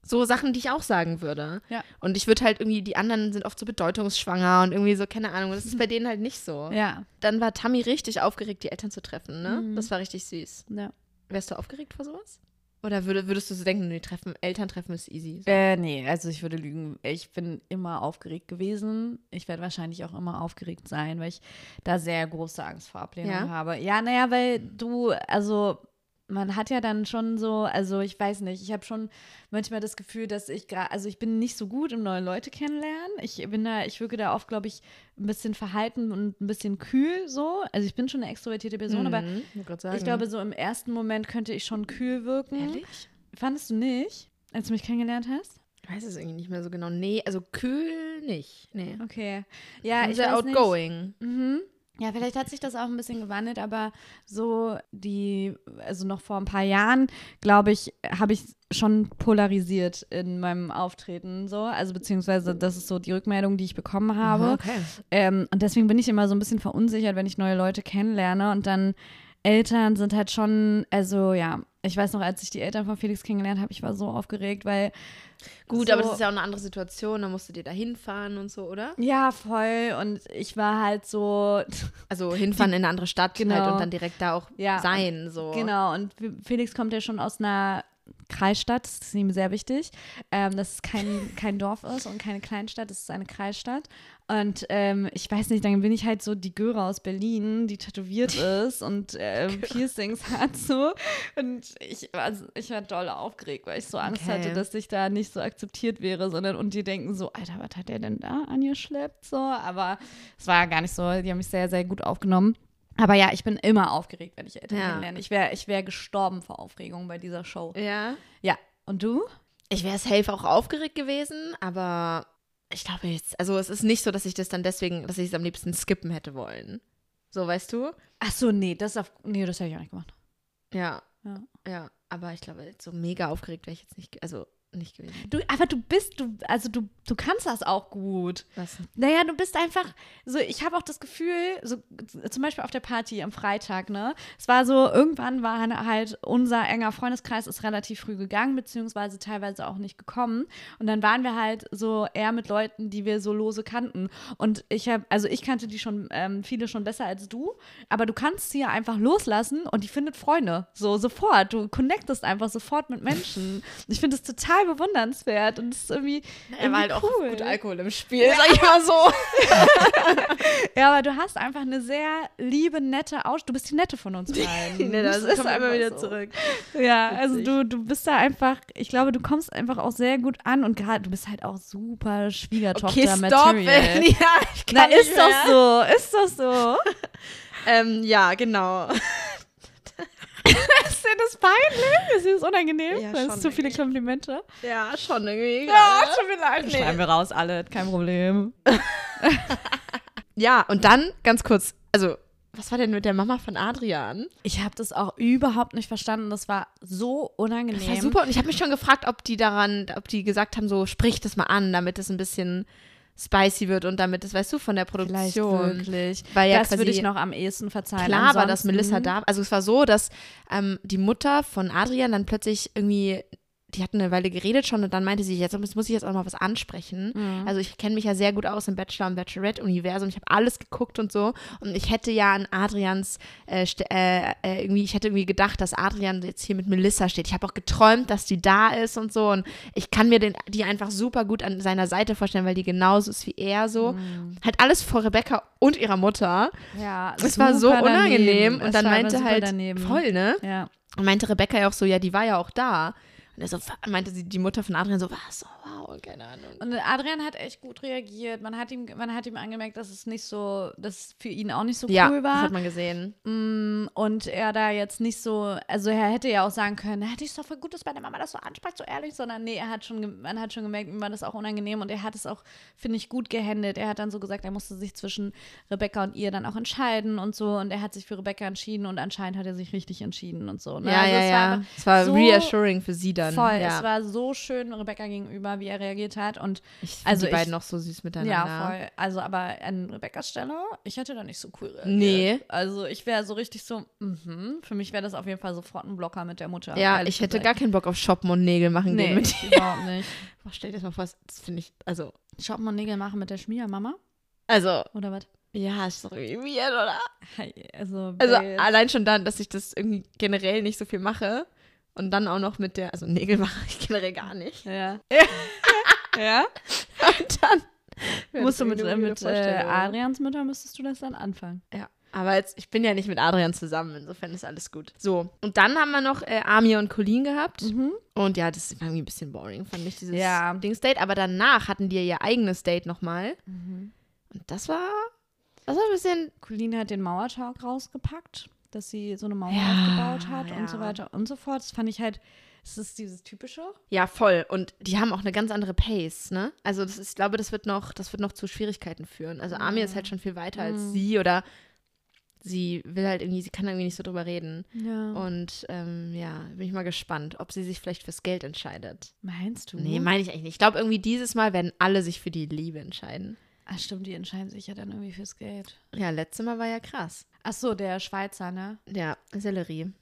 so Sachen, die ich auch sagen würde. Ja. Und ich würde halt irgendwie, die anderen sind oft so bedeutungsschwanger und irgendwie so, keine Ahnung, das ist bei denen halt nicht so. Ja. Dann war Tammy richtig aufgeregt, die Eltern zu treffen, ne? Mhm. Das war richtig süß. ja. Wärst du aufgeregt vor sowas? Oder würde, würdest du so denken, nee, treffen, Elterntreffen ist easy? So. Äh, nee, also ich würde lügen. Ich bin immer aufgeregt gewesen. Ich werde wahrscheinlich auch immer aufgeregt sein, weil ich da sehr große Angst vor Ablehnung Ja? habe. Ja, naja, weil du, also man hat ja dann schon so, also ich weiß nicht, ich habe schon manchmal das Gefühl, dass ich gerade, also ich bin nicht so gut im neue Leute kennenlernen. Ich bin da, ich wirke da oft, glaube ich, ein bisschen verhalten und ein bisschen kühl so. Also ich bin schon eine extrovertierte Person, aber Mhm, sagen. ich glaube, so im ersten Moment könnte ich schon kühl wirken. Ehrlich? Fandest du nicht, als du mich kennengelernt hast? Ich weiß es irgendwie nicht mehr so genau. Nee, also kühl nicht. Nee. Okay. Ja, ich sehr weiß outgoing. Nicht. Mhm. Ja, vielleicht hat sich das auch ein bisschen gewandelt, aber so die, also noch vor ein paar Jahren, glaube ich, habe ich schon polarisiert in meinem Auftreten so. Also beziehungsweise das ist so die Rückmeldung, die ich bekommen habe. Okay. Ähm, und deswegen bin ich immer so ein bisschen verunsichert, wenn ich neue Leute kennenlerne. Und dann Eltern sind halt schon, also ja, ich weiß noch, als ich die Eltern von Felix kennengelernt habe, ich war so aufgeregt, weil. Gut, so, aber das ist ja auch eine andere Situation. Da musst du dir da hinfahren und so, oder? Ja, voll. Und ich war halt so, Also hinfahren in eine andere Stadt Genau. halt und dann direkt da auch Ja, sein. So. Genau, und Felix kommt ja schon aus einer Kreisstadt, das ist ihm sehr wichtig, ähm, dass es kein, kein Dorf ist und keine Kleinstadt, es ist eine Kreisstadt. Und ähm, ich weiß nicht, dann bin ich halt so die Göre aus Berlin, die tätowiert ist und ähm, Piercings hat so. Und ich, also ich war doll aufgeregt, weil ich so Angst Okay. hatte, dass ich da nicht so akzeptiert wäre, sondern und die denken so, Alter, was hat der denn da angeschleppt? So, aber es war gar nicht so. Die haben mich sehr, sehr gut aufgenommen. Aber ja, ich bin immer aufgeregt, wenn ich Eltern Ja. kennenlerne. Ich wäre ich wär gestorben vor Aufregung bei dieser Show. Ja. Ja. Und du? Ich wäre safe auch aufgeregt gewesen, aber ich glaube jetzt, also es ist nicht so, dass ich das dann deswegen, dass ich es am liebsten skippen hätte wollen. So, weißt du? Ach so, nee, das auf, nee, das habe ich auch nicht gemacht. Ja. Ja. Ja, aber ich glaube, so mega aufgeregt wäre ich jetzt nicht, also nicht gewesen. Du, aber du bist, du, also du, du kannst das auch gut. Was? Naja, du bist einfach, so, ich habe auch das Gefühl, so zum Beispiel auf der Party am Freitag, ne? Es war so, irgendwann war halt unser enger Freundeskreis ist relativ früh gegangen, beziehungsweise teilweise auch nicht gekommen. Und dann waren wir halt so eher mit Leuten, die wir so lose kannten. Und ich habe, also ich kannte die schon, ähm, viele schon besser als du, aber du kannst sie ja einfach loslassen und die findet Freunde. So sofort. Du connectest einfach sofort mit Menschen. Ich finde es total bewundernswert und es ist irgendwie. Er war halt irgendwie auch cool. gut Alkohol im Spiel, sag ich mal so. Ja, aber du hast einfach eine sehr liebe, nette Aus. Du bist die nette von uns beiden. nee, das ist kommt immer einfach wieder so. zurück. Ja, also du, du bist da einfach, ich glaube, du kommst einfach auch sehr gut an und gerade, du bist halt auch super Okay, stop, Schwiegertochter-Material. ja, ich Na, ist doch mehr. so, ist doch so. Ähm, ja, genau. ist dir das peinlich? Ist dir das unangenehm? Ja, es schon zu viele. Komplimente? Ja, schon irgendwie. tut mir leid. Nee. Schreiben wir raus, alle, kein Problem. Ja, und dann ganz kurz, also, was war denn mit der Mama von Adrian? Ich habe das auch überhaupt nicht verstanden. Das war so unangenehm. Das war super und ich habe mich schon gefragt, ob die daran, ob die gesagt haben, so sprich das mal an, damit es ein bisschen spicy wird und damit es, weißt du, von der Produktion. wirklich. Weil ja das würde ich noch am ehesten verzeihen. Klar war, dass Ansonsten- Melissa da Also es war so, dass ähm, die Mutter von Adrian dann plötzlich irgendwie, die hatten eine Weile geredet schon und dann meinte sie, jetzt muss ich jetzt auch mal was ansprechen. Mhm. Also ich kenne mich ja sehr gut aus im Bachelor- und Bachelorette-Universum. Ich habe alles geguckt und so. Und ich hätte ja an Adrians, äh, äh, äh, irgendwie, ich hätte irgendwie gedacht, dass Adrian jetzt hier mit Melissa steht. Ich habe auch geträumt, dass die da ist und so. Und ich kann mir den, die einfach super gut an seiner Seite vorstellen, weil die genauso ist wie er so. Mhm. Halt alles vor Rebecca und ihrer Mutter. Ja, Es war so unangenehm. daneben. Und Es dann meinte halt, daneben. voll, ne? Ja. Und meinte Rebecca ja auch so, ja, die war ja auch da. Und er so, meinte sie, die Mutter von Adrian so, was? Wow, keine Ahnung. Und Adrian hat echt gut reagiert. Man hat ihm, man hat ihm angemerkt, dass es nicht so, dass es für ihn auch nicht so ja, cool das war. hat man gesehen. Mm, Und er da jetzt nicht so, also er hätte ja auch sagen können, hätte ich doch voll gut, dass meine Mama das so anspricht, so ehrlich, sondern nee, er hat schon, man hat schon gemerkt, ihm war das auch unangenehm und er hat es auch, finde ich, gut gehandelt. Er hat dann so gesagt, er musste sich zwischen Rebecca und ihr dann auch entscheiden und so und er hat sich für Rebecca entschieden und anscheinend hat er sich richtig entschieden und so. Ne? Ja, Also ja, es war ja. einfach Es war so reassuring für sie dann. Voll, ja. es war so schön Rebecca gegenüber, wie er reagiert hat. Und Ich Also die beiden ich- noch so süß miteinander. ja, voll. Also, aber an Rebecca's Stelle, ich hätte da nicht so cool reagiert. Nee. Also, ich wäre so richtig so, mhm. Für mich wäre das auf jeden Fall sofort ein Blocker mit der Mutter. Ja, ich hätte gesagt. gar keinen Bock auf Shoppen und Nägel machen Nee, gehen mit dir. überhaupt nicht. Boah, stell dir das mal vor, das finde ich, also, Shoppen und Nägel machen mit der Schmiermama? also, Oder was? ja, ist doch irgendwie weird, oder? Also, Also, allein schon dann, dass ich das irgendwie generell nicht so viel mache und dann auch noch mit der, also Nägel mache ich generell gar nicht. ja. ja? Und dann Musst du mit, äh, mit äh. Adrians Mütter müsstest du das dann anfangen. Ja. Aber jetzt, ich bin ja nicht mit Adrian zusammen, insofern ist alles gut. So, und dann haben wir noch äh, Amir und Colleen gehabt. Und ja, das war irgendwie ein bisschen boring, fand ich, dieses Ja. Dingsdate. Aber danach hatten die ja ihr eigenes Date nochmal. Und das war, das war ein bisschen, Colleen hat den Mauertalk rausgepackt, dass sie so eine Mauer Ja, aufgebaut hat ja. und so weiter und so fort. Das fand ich halt, es ist dieses typische. ja, voll. Und die haben auch eine ganz andere Pace, ne? Also das ist, ich glaube, das wird noch, das wird noch zu Schwierigkeiten führen. Also Amir ist halt schon viel weiter als Mhm. sie oder sie will halt irgendwie, sie kann irgendwie nicht so drüber reden. Ja. Und ähm, ja, bin ich mal gespannt, ob sie sich vielleicht fürs Geld entscheidet. Meinst du? Nee, meine ich eigentlich nicht. Ich glaube, irgendwie dieses Mal werden alle sich für die Liebe entscheiden. Ach stimmt, die entscheiden sich ja dann irgendwie fürs Geld. Ja, letztes Mal war ja krass. Ach so, der Schweizer, ne? Ja, Sellerie.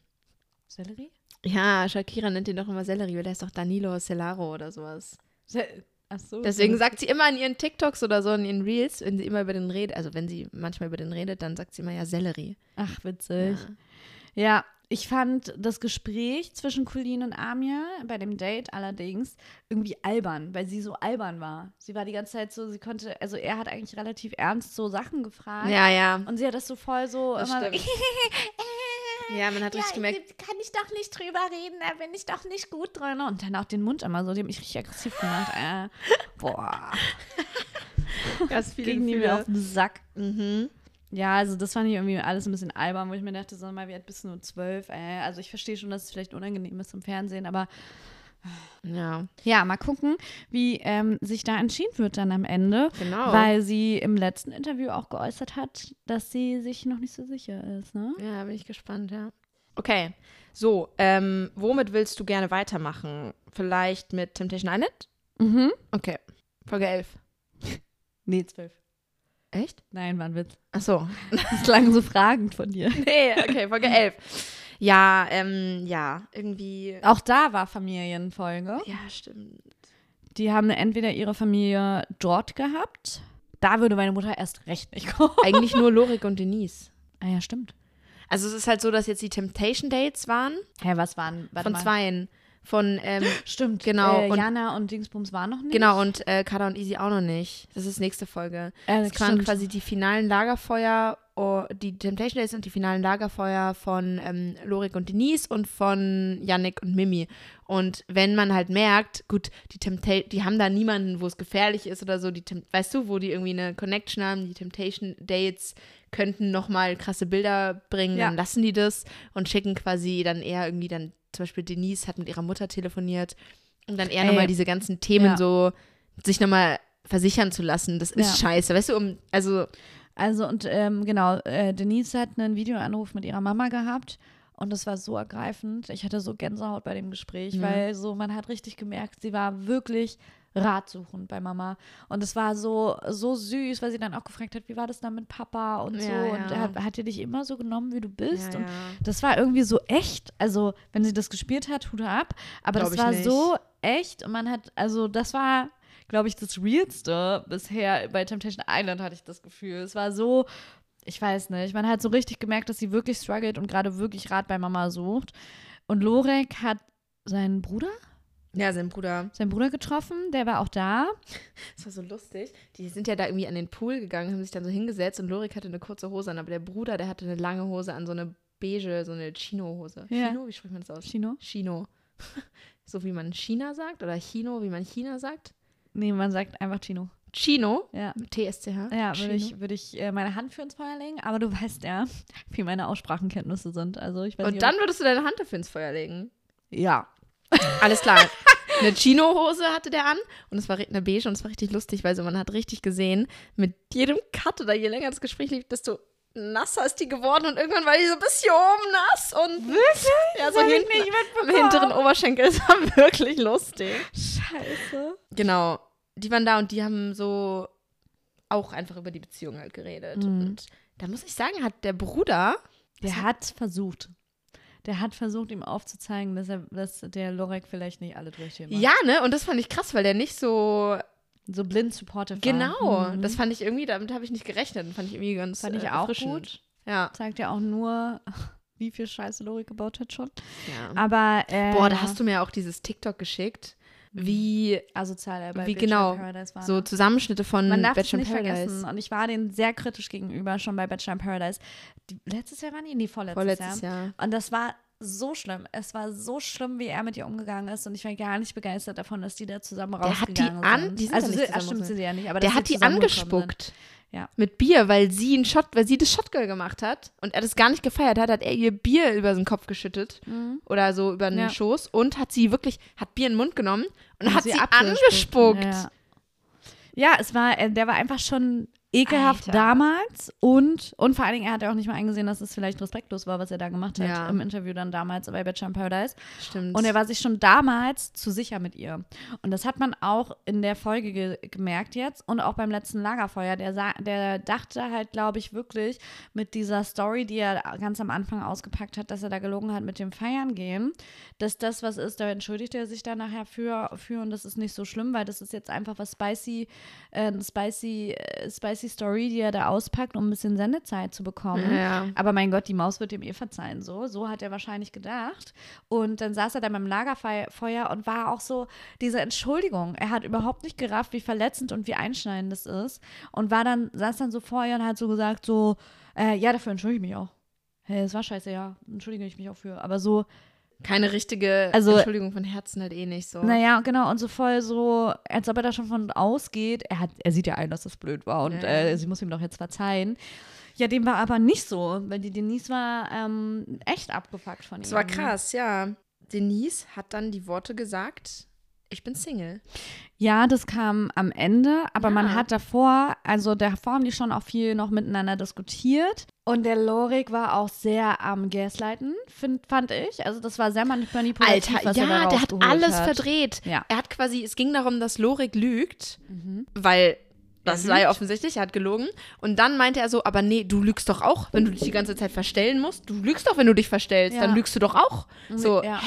Sellerie? Ja, Shakira nennt ihn doch immer Sellerie, weil der ist doch Danilo Celaro oder sowas. Se Ach so. Deswegen sagt sie immer in ihren TikToks oder so, in ihren Reels, wenn sie immer über den redet, also wenn sie manchmal über den redet, dann sagt sie immer ja Sellerie. Ach, witzig. Ja. Ja, ich fand das Gespräch zwischen Colleen und Amir bei dem Date allerdings irgendwie albern, weil sie so albern war. Sie war die ganze Zeit so, sie konnte, also er hat eigentlich relativ ernst so Sachen gefragt. Ja, ja. Und sie hat das so voll so Das immer. Ja, man hat richtig gemerkt, kann ich doch nicht drüber reden, da bin ich doch nicht gut drin. Und dann auch den Mund immer so, die haben mich richtig aggressiv gemacht. Äh, boah, ganz viele ging die mir auf den Sack. Mhm. Ja, also das fand ich irgendwie alles ein bisschen albern, wo ich mir dachte, so mal, wie alt bist du nur zwölf? Äh, also ich verstehe schon, dass es vielleicht unangenehm ist im Fernsehen, aber Ja, ja, mal gucken, wie ähm, sich da entschieden wird dann am Ende. genau. Weil sie im letzten Interview auch geäußert hat, dass sie sich noch nicht so sicher ist, ne? Ja, bin ich gespannt, ja. Okay, so, ähm, womit willst du gerne weitermachen? Vielleicht mit Temptation Island? Mhm. Okay, Folge 11. Nee, zwölf. Echt? Nein, war ein Witz. Ach so. Das klang so fragend von dir. Nee, okay, Folge 11. Ja, ähm, ja, irgendwie. Auch da war Familienfolge. Ja, stimmt. Die haben entweder ihre Familie dort gehabt. Da würde meine Mutter erst recht nicht kommen. Eigentlich nur Lorik und Denise. Ah ja, stimmt. Also es ist halt so, dass jetzt die Temptation Dates waren Hä, was waren? Warte von mal. zweien. Von, ähm, Stimmt, Genau, Äh, und- Jana und Dingsbums waren noch nicht. genau, und äh, Kada und Easy auch noch nicht. Das ist nächste Folge. äh, Das waren quasi die finalen Lagerfeuer, oh, die Temptation Days und die finalen Lagerfeuer von ähm, Lorik und Denise und von Yannick und Mimi. Und wenn man halt merkt, gut, die Temptation, die haben da niemanden, wo es gefährlich ist oder so, die weißt du, wo die irgendwie eine Connection haben, die Temptation Dates könnten nochmal krasse Bilder bringen, Ja. dann lassen die das und schicken quasi dann eher irgendwie dann, zum Beispiel Denise hat mit ihrer Mutter telefoniert, um dann eher nochmal diese ganzen Themen Ja. so sich nochmal versichern zu lassen. Das ist Ja. scheiße, weißt du, um, also Also und ähm, genau, äh, Denise hat einen Videoanruf mit ihrer Mama gehabt und das war so ergreifend. Ich hatte so Gänsehaut bei dem Gespräch, Ja. weil so man hat richtig gemerkt, sie war wirklich ratsuchend bei Mama und es war so so süß, weil sie dann auch gefragt hat, wie war das dann mit Papa und so Ja, und ja. hat, hat dir dich immer so genommen, wie du bist Ja, und ja. das war irgendwie so echt. Also, wenn sie das gespielt hat, Hut ab. Aber Glaub das war nicht. so echt und man hat, also das war, glaube ich, das Realste bisher bei Temptation Island, hatte ich das Gefühl. Es war so, ich weiß nicht, man hat so richtig gemerkt, dass sie wirklich struggelt und gerade wirklich Rat bei Mama sucht. Und Lorek hat seinen Bruder, Ja, sein Bruder. seinen Bruder getroffen, der war auch da. Das war so lustig. Die sind ja da irgendwie an den Pool gegangen, haben sich dann so hingesetzt und Lorik hatte eine kurze Hose an, aber der Bruder, der hatte eine lange Hose an, so eine beige, so eine Chino-Hose. Ja. Chino, wie spricht man das aus? Chino? Chino. so wie man China sagt oder Chino, wie man China sagt. Nee, man sagt einfach Chino. Chino, Ja. TSCH. Ja, würde ich, würde ich äh, meine Hand für ins Feuer legen, aber du weißt ja, wie meine Aussprachenkenntnisse sind. Also ich weiß nicht, Und dann würdest du deine Hand dafür ins Feuer legen. Ja. Alles klar. Eine Chino-Hose hatte der an und es war eine beige und es war richtig lustig, weil so man hat richtig gesehen, mit jedem Cut oder je länger das Gespräch lief, desto nasser ist die geworden und irgendwann war die so bis hier oben nass und Wirklich? ja, so hab ich hinten nicht am mitbekommen. hinteren Oberschenkel. Das war wirklich lustig. Scheiße. Genau, die waren da und die haben so auch einfach über die Beziehung halt geredet. Mhm. Und da muss ich sagen, hat der Bruder, Der hat versucht. Der hat versucht, ihm aufzuzeigen, dass, er, dass der Lorek vielleicht nicht alle Durchstehen macht. ja, ne, und das fand ich krass, weil der nicht so, So blind supportive genau, war. Mhm. das fand ich irgendwie, damit habe ich nicht gerechnet. Fand ich irgendwie ganz fand ich äh, auch gut. Ja. Zeigt ja auch nur, wie viel Scheiße Lorek gebaut hat schon. ja. Aber, äh, Boah, da hast du mir auch dieses TikTok geschickt, wie asozial er bei wie Bachelor genau, in Paradise war. so ne? Zusammenschnitte von Man darf Bachelor in nicht Paradise. vergessen. Und ich war denen sehr kritisch gegenüber, schon bei Bachelor in Paradise. Die, letztes Jahr waren die? Nee, vorletztes, Vorletztes Jahr. Jahr. Und das war so schlimm. Es war so schlimm, wie er mit ihr umgegangen ist. Und ich war gar nicht begeistert davon, dass die da zusammen Der hat die rausgegangen an- sind. die sind also, ja nicht sie, zusammen stimmt, rausgegangen. sie ja nicht. Aber Der hat die angespuckt. Ja. Mit Bier, weil sie einen Shot, weil sie das Shotgirl gemacht hat und er das gar nicht gefeiert hat, hat er ihr Bier über den Kopf geschüttet Mhm. oder so über den Ja. Schoß und hat sie wirklich, hat Bier in den Mund genommen und, Und hat sie, abgespuckt. angespuckt. Ja. ja, es war, äh, der war einfach schon ekelhaft Alter. damals und, und vor allen Dingen, er hat ja auch nicht mal eingesehen, dass es vielleicht respektlos war, was er da gemacht hat Ja. im Interview dann damals bei Bachelor in Paradise. Stimmt. Und er war sich schon damals zu sicher mit ihr. Und das hat man auch in der Folge ge gemerkt jetzt und auch beim letzten Lagerfeuer. Der, der dachte halt, glaube ich, wirklich mit dieser Story, die er ganz am Anfang ausgepackt hat, dass er da gelogen hat mit dem Feiern gehen, dass das was ist, da entschuldigt er sich dann nachher für, für und das ist nicht so schlimm, weil das ist jetzt einfach was spicy, äh, spicy, äh, spicy Story, die er da auspackt, um ein bisschen Sendezeit zu bekommen. Ja. Aber mein Gott, die Maus wird ihm eh verzeihen, so. So hat er wahrscheinlich gedacht. Und dann saß er da beim Lagerfeuer und war auch so, diese Entschuldigung. Er hat überhaupt nicht gerafft, wie verletzend und wie einschneidend das ist. Und war dann, saß dann so vor ihr und hat so gesagt, so, äh, ja, dafür entschuldige ich mich auch. Hey, es war scheiße, ja, entschuldige ich mich auch für. Aber so, Keine richtige Also- Entschuldigung von Herzen halt eh nicht so. naja, genau, und so voll so, als ob er da schon von ausgeht. Er, hat, er sieht ja ein, dass das blöd war und Ja. äh, sie muss ihm doch jetzt verzeihen. Ja, dem war aber nicht so, weil die Denise war ähm, echt abgefuckt von ihm. Das war krass, ja. Denise hat dann die Worte gesagt, ich bin Single. Ja, das kam am Ende, aber Ja. man hat davor, also davor haben die schon auch viel noch miteinander diskutiert. Und der Lorik war auch sehr am Gaslighten, find, fand ich. Also das war sehr manip- manipulativ, Alter, was er ja, der hat alles hat. verdreht. Ja. Er hat quasi, es ging darum, dass Lorik lügt, Mhm. weil das Er war ja offensichtlich, er hat gelogen. Und dann meinte er so, aber nee, du lügst doch auch, wenn du dich die ganze Zeit verstellen musst. Du lügst doch, wenn du dich verstellst, Ja. dann lügst du doch auch. So, ja. hä?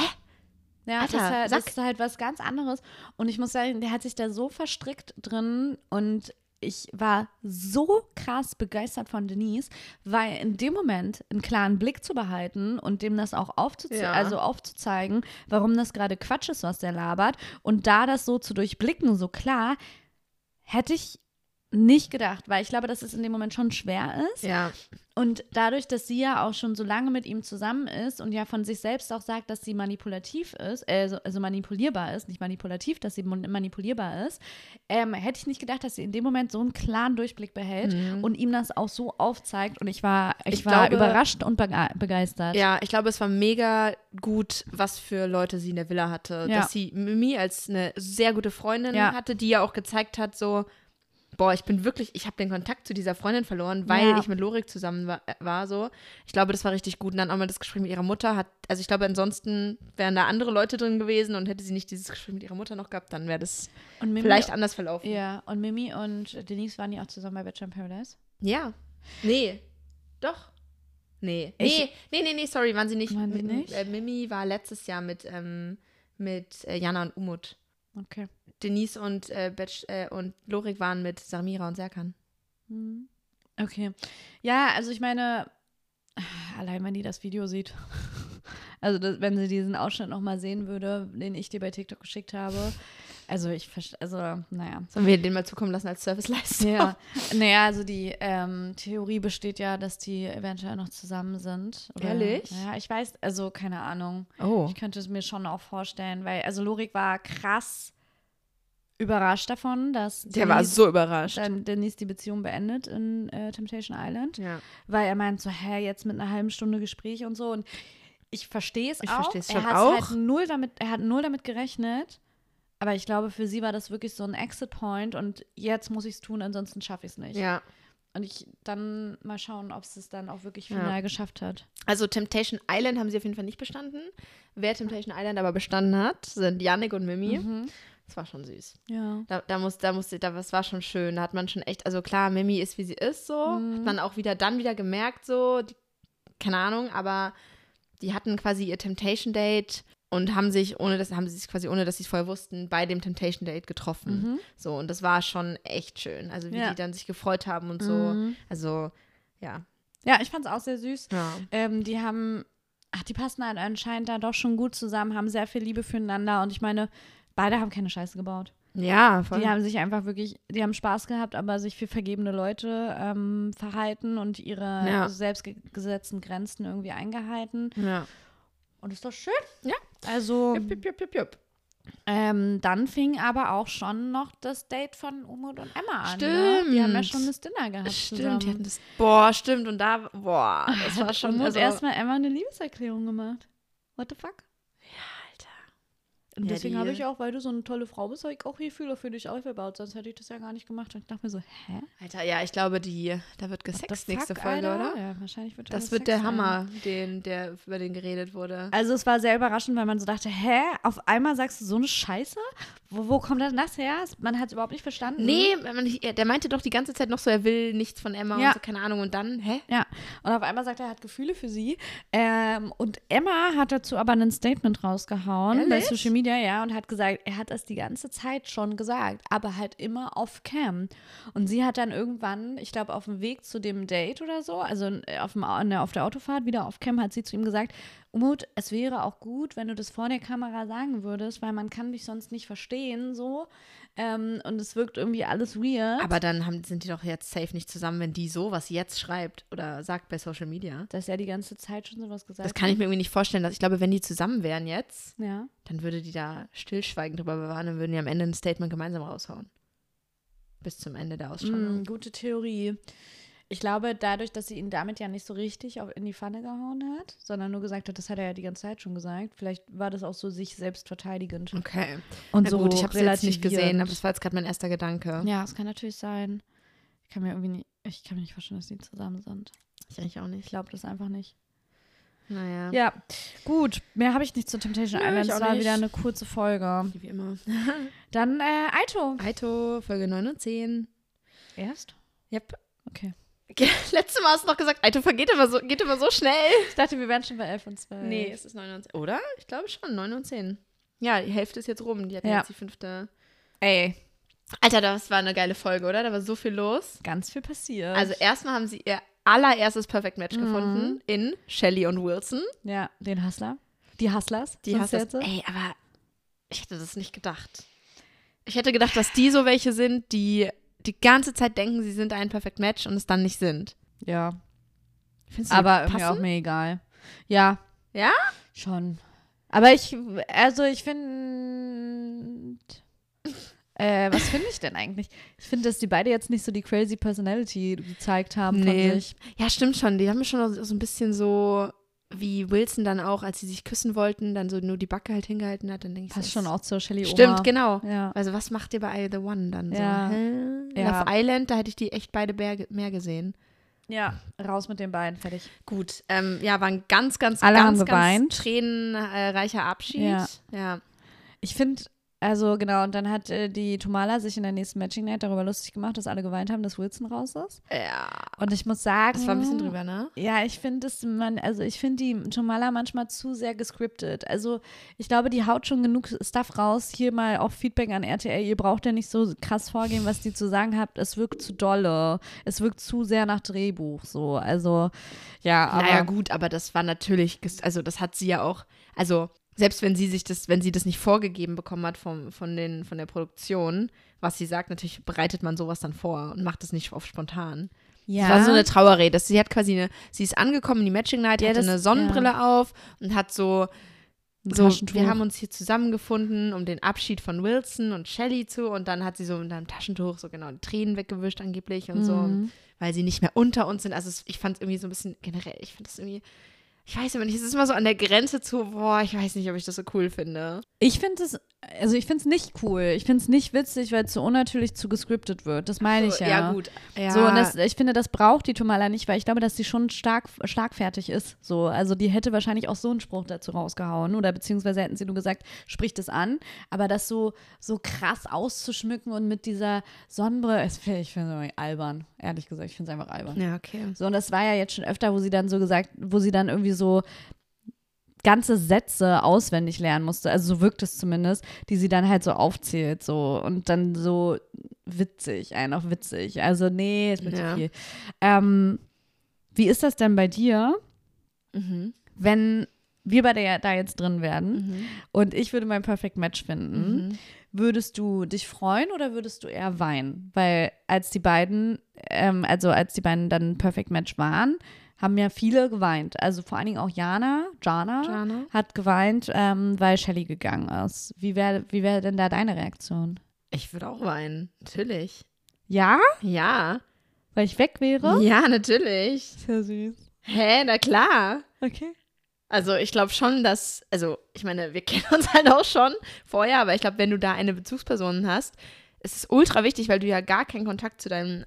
Ja, Alter, das, ist halt, das ist halt was ganz anderes. Und ich muss sagen, der hat sich da so verstrickt drin und ich war so krass begeistert von Denise, weil in dem Moment einen klaren Blick zu behalten und dem das auch aufzuze Ja. also aufzuzeigen, warum das gerade Quatsch ist, was der labert und da das so zu durchblicken, so klar, hätte ich nicht gedacht, weil ich glaube, dass es in dem Moment schon schwer ist. Ja, Und dadurch, dass sie ja auch schon so lange mit ihm zusammen ist und ja von sich selbst auch sagt, dass sie manipulativ ist, äh, so- also manipulierbar ist, nicht manipulativ, dass sie manipulierbar ist, ähm, hätte ich nicht gedacht, dass sie in dem Moment so einen klaren Durchblick behält und ihm das auch so aufzeigt. Und ich war, ich, Mhm. Ich war glaube- überrascht und bege begeistert. ja, ich glaube, es war mega gut, was für Leute sie in der Villa hatte. Ja. Dass sie Mimi als eine sehr gute Freundin Ja. hatte, die ja auch gezeigt hat, so, boah, ich bin wirklich, ich habe den Kontakt zu dieser Freundin verloren, weil Ja. ich mit Lorik zusammen war, äh, war, so. Ich glaube, das war richtig gut. Und dann auch mal das Gespräch mit ihrer Mutter hat, also ich glaube, ansonsten wären da andere Leute drin gewesen und hätte sie nicht dieses Gespräch mit ihrer Mutter noch gehabt, dann wäre das Mimi, vielleicht anders verlaufen. ja, und Mimi und Denise waren ja auch zusammen bei Bachelor in Paradise. Ja. Nee. Doch. Nee. Ich- Nee, nee, nee, nee, sorry, waren sie nicht. Waren sie nicht? Äh, Mimi war letztes Jahr mit, ähm, mit äh, Jana und Umut. Okay. Denise und, äh, Betsch, äh, und Lorik waren mit Samira und Serkan. Mhm. Okay. Ja, also ich meine, allein wenn die das Video sieht, also das, wenn sie diesen Ausschnitt nochmal sehen würde, den ich dir bei TikTok geschickt habe, also ich, verste- also naja. Sollen wir den mal zukommen lassen als Serviceleistung? Ja, naja, also die ähm, Theorie besteht ja, dass die eventuell noch zusammen sind. Oder, Ehrlich? Ja, ich weiß, also keine Ahnung. Oh. Ich könnte es mir schon auch vorstellen, weil, also Lorik war krass überrascht davon, dass Der war so überrascht. dann Denise die Beziehung beendet in äh, Temptation Island, Ja. weil er meint so, hä, jetzt mit einer halben Stunde Gespräch und so und ich verstehe es Ich auch. es er hat auch. halt null damit, er hat null damit gerechnet, aber ich glaube, für sie war das wirklich so ein Exit Point und jetzt muss ich es tun, ansonsten schaffe ich es nicht. Ja. Und ich dann mal schauen, ob es es dann auch wirklich Ja. final geschafft hat. Also Temptation Island haben sie auf jeden Fall nicht bestanden. Wer Temptation Island aber bestanden hat, sind Yannick und Mimi. Mhm. Das war schon süß. Ja. Da, da muss, da musste, da, das war schon schön. Da hat man schon echt, also klar, Mimi ist wie sie ist, so. Mhm. Hat man auch wieder dann wieder gemerkt, so, die, keine Ahnung, aber die hatten quasi ihr Temptation Date und haben sich, ohne das, haben sie sich quasi, ohne dass sie es vorher wussten, bei dem Temptation Date getroffen. Mhm. So, und das war schon echt schön. Also wie Ja. die dann sich gefreut haben und so. Mhm. Also, ja. Ja, ich fand es auch sehr süß. Ja. Ähm, die haben, ach, die passen halt anscheinend da doch schon gut zusammen, haben sehr viel Liebe füreinander und ich meine, beide haben keine Scheiße gebaut. Ja, voll. Die haben sich einfach wirklich, die haben Spaß gehabt, aber sich für vergebene Leute ähm, verhalten und ihre Ja. selbst ge- gesetzten Grenzen irgendwie eingehalten. ja. Und ist doch schön. Ja. Also, Jupp, jupp, jupp, jupp, jupp. ähm, dann fing aber auch schon noch das Date von Umut und Emma an. Ne? Die haben ja Stimmt. schon das Dinner gehabt Stimmt, zusammen. die hatten das. Boah, stimmt. Und da, boah, das war schon. Umut Also, erstmal Emma eine Liebeserklärung gemacht. What the fuck? Und Ja, deswegen habe ich auch, weil du so eine tolle Frau bist, habe ich auch Gefühle für dich aufgebaut. Sonst hätte ich das ja gar nicht gemacht. Und ich dachte mir so, hä? Alter, ja, ich glaube, die, da wird gesext fuck, nächste Folge, Alter? oder? Ja, wahrscheinlich wird Das wird Sex der sein. Hammer, den, der, über den geredet wurde. Also es war sehr überraschend, weil man so dachte, hä, auf einmal sagst du so eine Scheiße? Wo, wo kommt denn das her? Man hat es überhaupt nicht verstanden. Nee, man, der meinte doch die ganze Zeit noch so, er will nichts von Emma Ja. und so, keine Ahnung. Und dann, hä? Ja, und auf einmal sagt er, er hat Gefühle für sie. Ähm, und Emma hat dazu aber ein Statement rausgehauen bei Ehrlich? Social Media, ja, und hat gesagt, er hat das die ganze Zeit schon gesagt, aber halt immer off cam. Und sie hat dann irgendwann, ich glaube, auf dem Weg zu dem Date oder so, also äh, auf, dem, ne, auf der Autofahrt wieder off cam, hat sie zu ihm gesagt, Umut, es wäre auch gut, wenn du das vor der Kamera sagen würdest, weil man kann dich sonst nicht verstehen, so. Ähm, und es wirkt irgendwie alles weird. Aber dann haben, sind die doch jetzt safe nicht zusammen, wenn die sowas jetzt schreibt oder sagt bei Social Media. dass er die ganze Zeit schon sowas gesagt Das kann ich mir irgendwie nicht vorstellen. Dass, ich glaube, wenn die zusammen wären jetzt, Ja. dann würde die da stillschweigend drüber bewahren und würden die am Ende ein Statement gemeinsam raushauen. Bis zum Ende der Ausstrahlung. Mm, gute Theorie. Ich glaube, dadurch, dass sie ihn damit ja nicht so richtig auf, in die Pfanne gehauen hat, sondern nur gesagt hat, das hat er ja die ganze Zeit schon gesagt, vielleicht war das auch so sich selbst verteidigend. Okay. Und Na so gut, ich habe es jetzt nicht gesehen, aber das war jetzt gerade mein erster Gedanke. Ja, das kann natürlich sein. Ich kann mir irgendwie nicht, ich kann mir nicht vorstellen, dass die zusammen sind. Ich eigentlich auch Ich nicht. glaube das einfach nicht. Naja. Ja, gut. Mehr habe ich nicht zu Temptation Nö, Island. ich Es war wieder eine kurze Folge. Wie immer. Dann äh, Aito. Aito, Folge 9 und 10. Erst? Yep. Okay. Letztes Mal hast du noch gesagt, Aito vergeht immer so, geht immer so schnell. Ich dachte, wir wären schon bei 11 und 12. Nee, es ist 9 und 10. Oder? Ich glaube schon, 9 und 10. Ja, die Hälfte ist jetzt rum. Die hatten Ja. jetzt die fünfte. Ey, Alter, das war eine geile Folge, oder? Da war so viel los. ganz viel passiert. Also erstmal haben sie ihr allererstes Perfect Match Mhm. gefunden in Shelly und Wilson. Ja, den Hustler. Die Hustlers. Die jetzt? ey, aber ich hätte das nicht gedacht. Ich hätte gedacht, dass die so welche sind, die die ganze Zeit denken, sie sind ein Perfect Match und es dann nicht sind. Ja, Findest du aber irgendwie auch mir egal. Ja. Ja? Schon. Aber ich, also ich finde, äh, was finde ich denn eigentlich? Ich finde, dass die beide jetzt nicht so die crazy Personality gezeigt haben Nee. von sich. Ja, stimmt schon. Die haben schon so so ein bisschen so wie Wilson dann auch, als sie sich küssen wollten, dann so nur die Backe halt hingehalten hat, dann denke ich Passt so, schon auch zur Shelly Stimmt, Oma. genau. Ja. Also was macht ihr bei I The One dann Ja. so? Hä? Ja. Love Island, da hätte ich die echt beide mehr, gesehen. ja, raus mit den beiden, fertig. Gut, ähm, ja, war ein ganz, ganz, Alle ganz, haben geweint. ganz tränenreicher Abschied. Ja. ja. Ich finde, also genau, und dann hat äh, die Tomala sich in der nächsten Matching Night darüber lustig gemacht, dass alle geweint haben, dass Wilson raus ist. Ja. Und ich muss sagen, Das war ein bisschen drüber, ne? Ja, ich finde es man, also ich finde die Tomala manchmal zu sehr gescriptet. Also ich glaube, die haut schon genug Stuff raus. Hier mal auch Feedback an RTL. Ihr braucht ja nicht so krass vorgehen, was die zu sagen habt. Es wirkt zu dolle. Es wirkt zu sehr nach Drehbuch so. Also ja, aber naja, gut, aber das war natürlich, also das hat sie ja auch, also selbst wenn sie sich das, wenn sie das nicht vorgegeben bekommen hat vom, von, den, von der Produktion, was sie sagt, natürlich bereitet man sowas dann vor und macht es nicht auf spontan. ja. Das war so eine Trauerrede. Sie hat quasi eine, sie ist angekommen in die Matching Night, Ja, hatte das- eine Sonnenbrille auf und hat so, so wir haben uns hier zusammengefunden, um den Abschied von Wilson und Shelley zu und dann hat sie so mit einem Taschentuch so genau die Tränen weggewischt angeblich und so, Mhm. weil sie nicht mehr unter uns sind. Also es, ich fand es irgendwie so ein bisschen generell, ich fand das irgendwie, ich weiß immer nicht, es ist immer so an der Grenze zu, boah, ich weiß nicht, ob ich das so cool finde. Ich finde es also ich finde es nicht cool. Ich finde es nicht witzig, weil es so unnatürlich zu gescriptet wird. Das meine ich So, ja. ja, gut. Ja. So, und das, ich finde, das braucht die Tomala nicht, weil ich glaube, dass sie schon stark, schlagfertig ist. So, also die hätte wahrscheinlich auch so einen Spruch dazu rausgehauen oder beziehungsweise hätten sie nur gesagt, sprich das an. Aber das so, so krass auszuschmücken und mit dieser Sonnenbrille, ich finde es albern. Ehrlich gesagt, ich finde es einfach albern. ja, okay. So, und das war ja jetzt schon öfter, wo sie dann so gesagt, wo sie dann irgendwie so ganze Sätze auswendig lernen musste, also so wirkt es zumindest, die sie dann halt so aufzählt, so und dann so witzig, einen auch witzig. Also, nee, ist mir Ja. zu viel. Ähm, wie ist das denn bei dir, Mhm. wenn wir beide ja da jetzt drin werden Mhm. und ich würde mein Perfect Match finden? Mhm. Würdest du dich freuen oder würdest du eher weinen? Weil als die beiden, ähm, also als die beiden dann Perfect Match waren, haben ja viele geweint. Also vor allen Dingen auch Jana, Jana, Jana? hat geweint, ähm, weil Shelly gegangen ist. Wie wäre wie wär denn da deine Reaktion? Ich würde auch weinen. Natürlich. Ja? Ja. Weil ich weg wäre? Ja, natürlich. Sehr süß. Hä, na klar. Okay. Also ich glaube schon, dass, also ich meine, wir kennen uns halt auch schon vorher, aber ich glaube, wenn du da eine Bezugsperson hast, ist es ultra wichtig, weil du ja gar keinen Kontakt zu deinen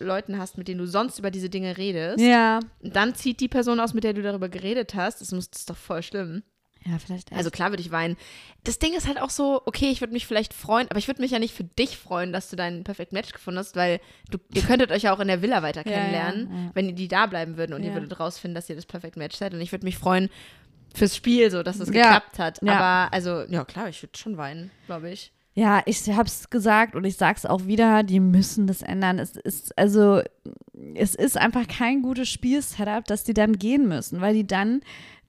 Leuten hast, mit denen du sonst über diese Dinge redest. Ja. Und dann zieht die Person aus, mit der du darüber geredet hast. Das muss das ist doch voll schlimm. Ja, vielleicht. Also klar würde ich weinen. Das Ding ist halt auch so, okay, ich würde mich vielleicht freuen, aber ich würde mich ja nicht für dich freuen, dass du deinen Perfect Match gefunden hast, weil du, ihr könntet euch ja auch in der Villa weiter Ja, ja, kennenlernen, ja. wenn die da bleiben würden und Ja. ihr würdet rausfinden, dass ihr das Perfect Match seid. Und ich würde mich freuen fürs Spiel, so dass es Ja. geklappt hat. Ja. Aber also, ja klar, ich würde schon weinen, glaube ich. Ja, ich hab's gesagt und ich sag's auch wieder, die müssen das ändern. Es ist, also, es ist einfach kein gutes Spielsetup, dass die dann gehen müssen, weil die dann,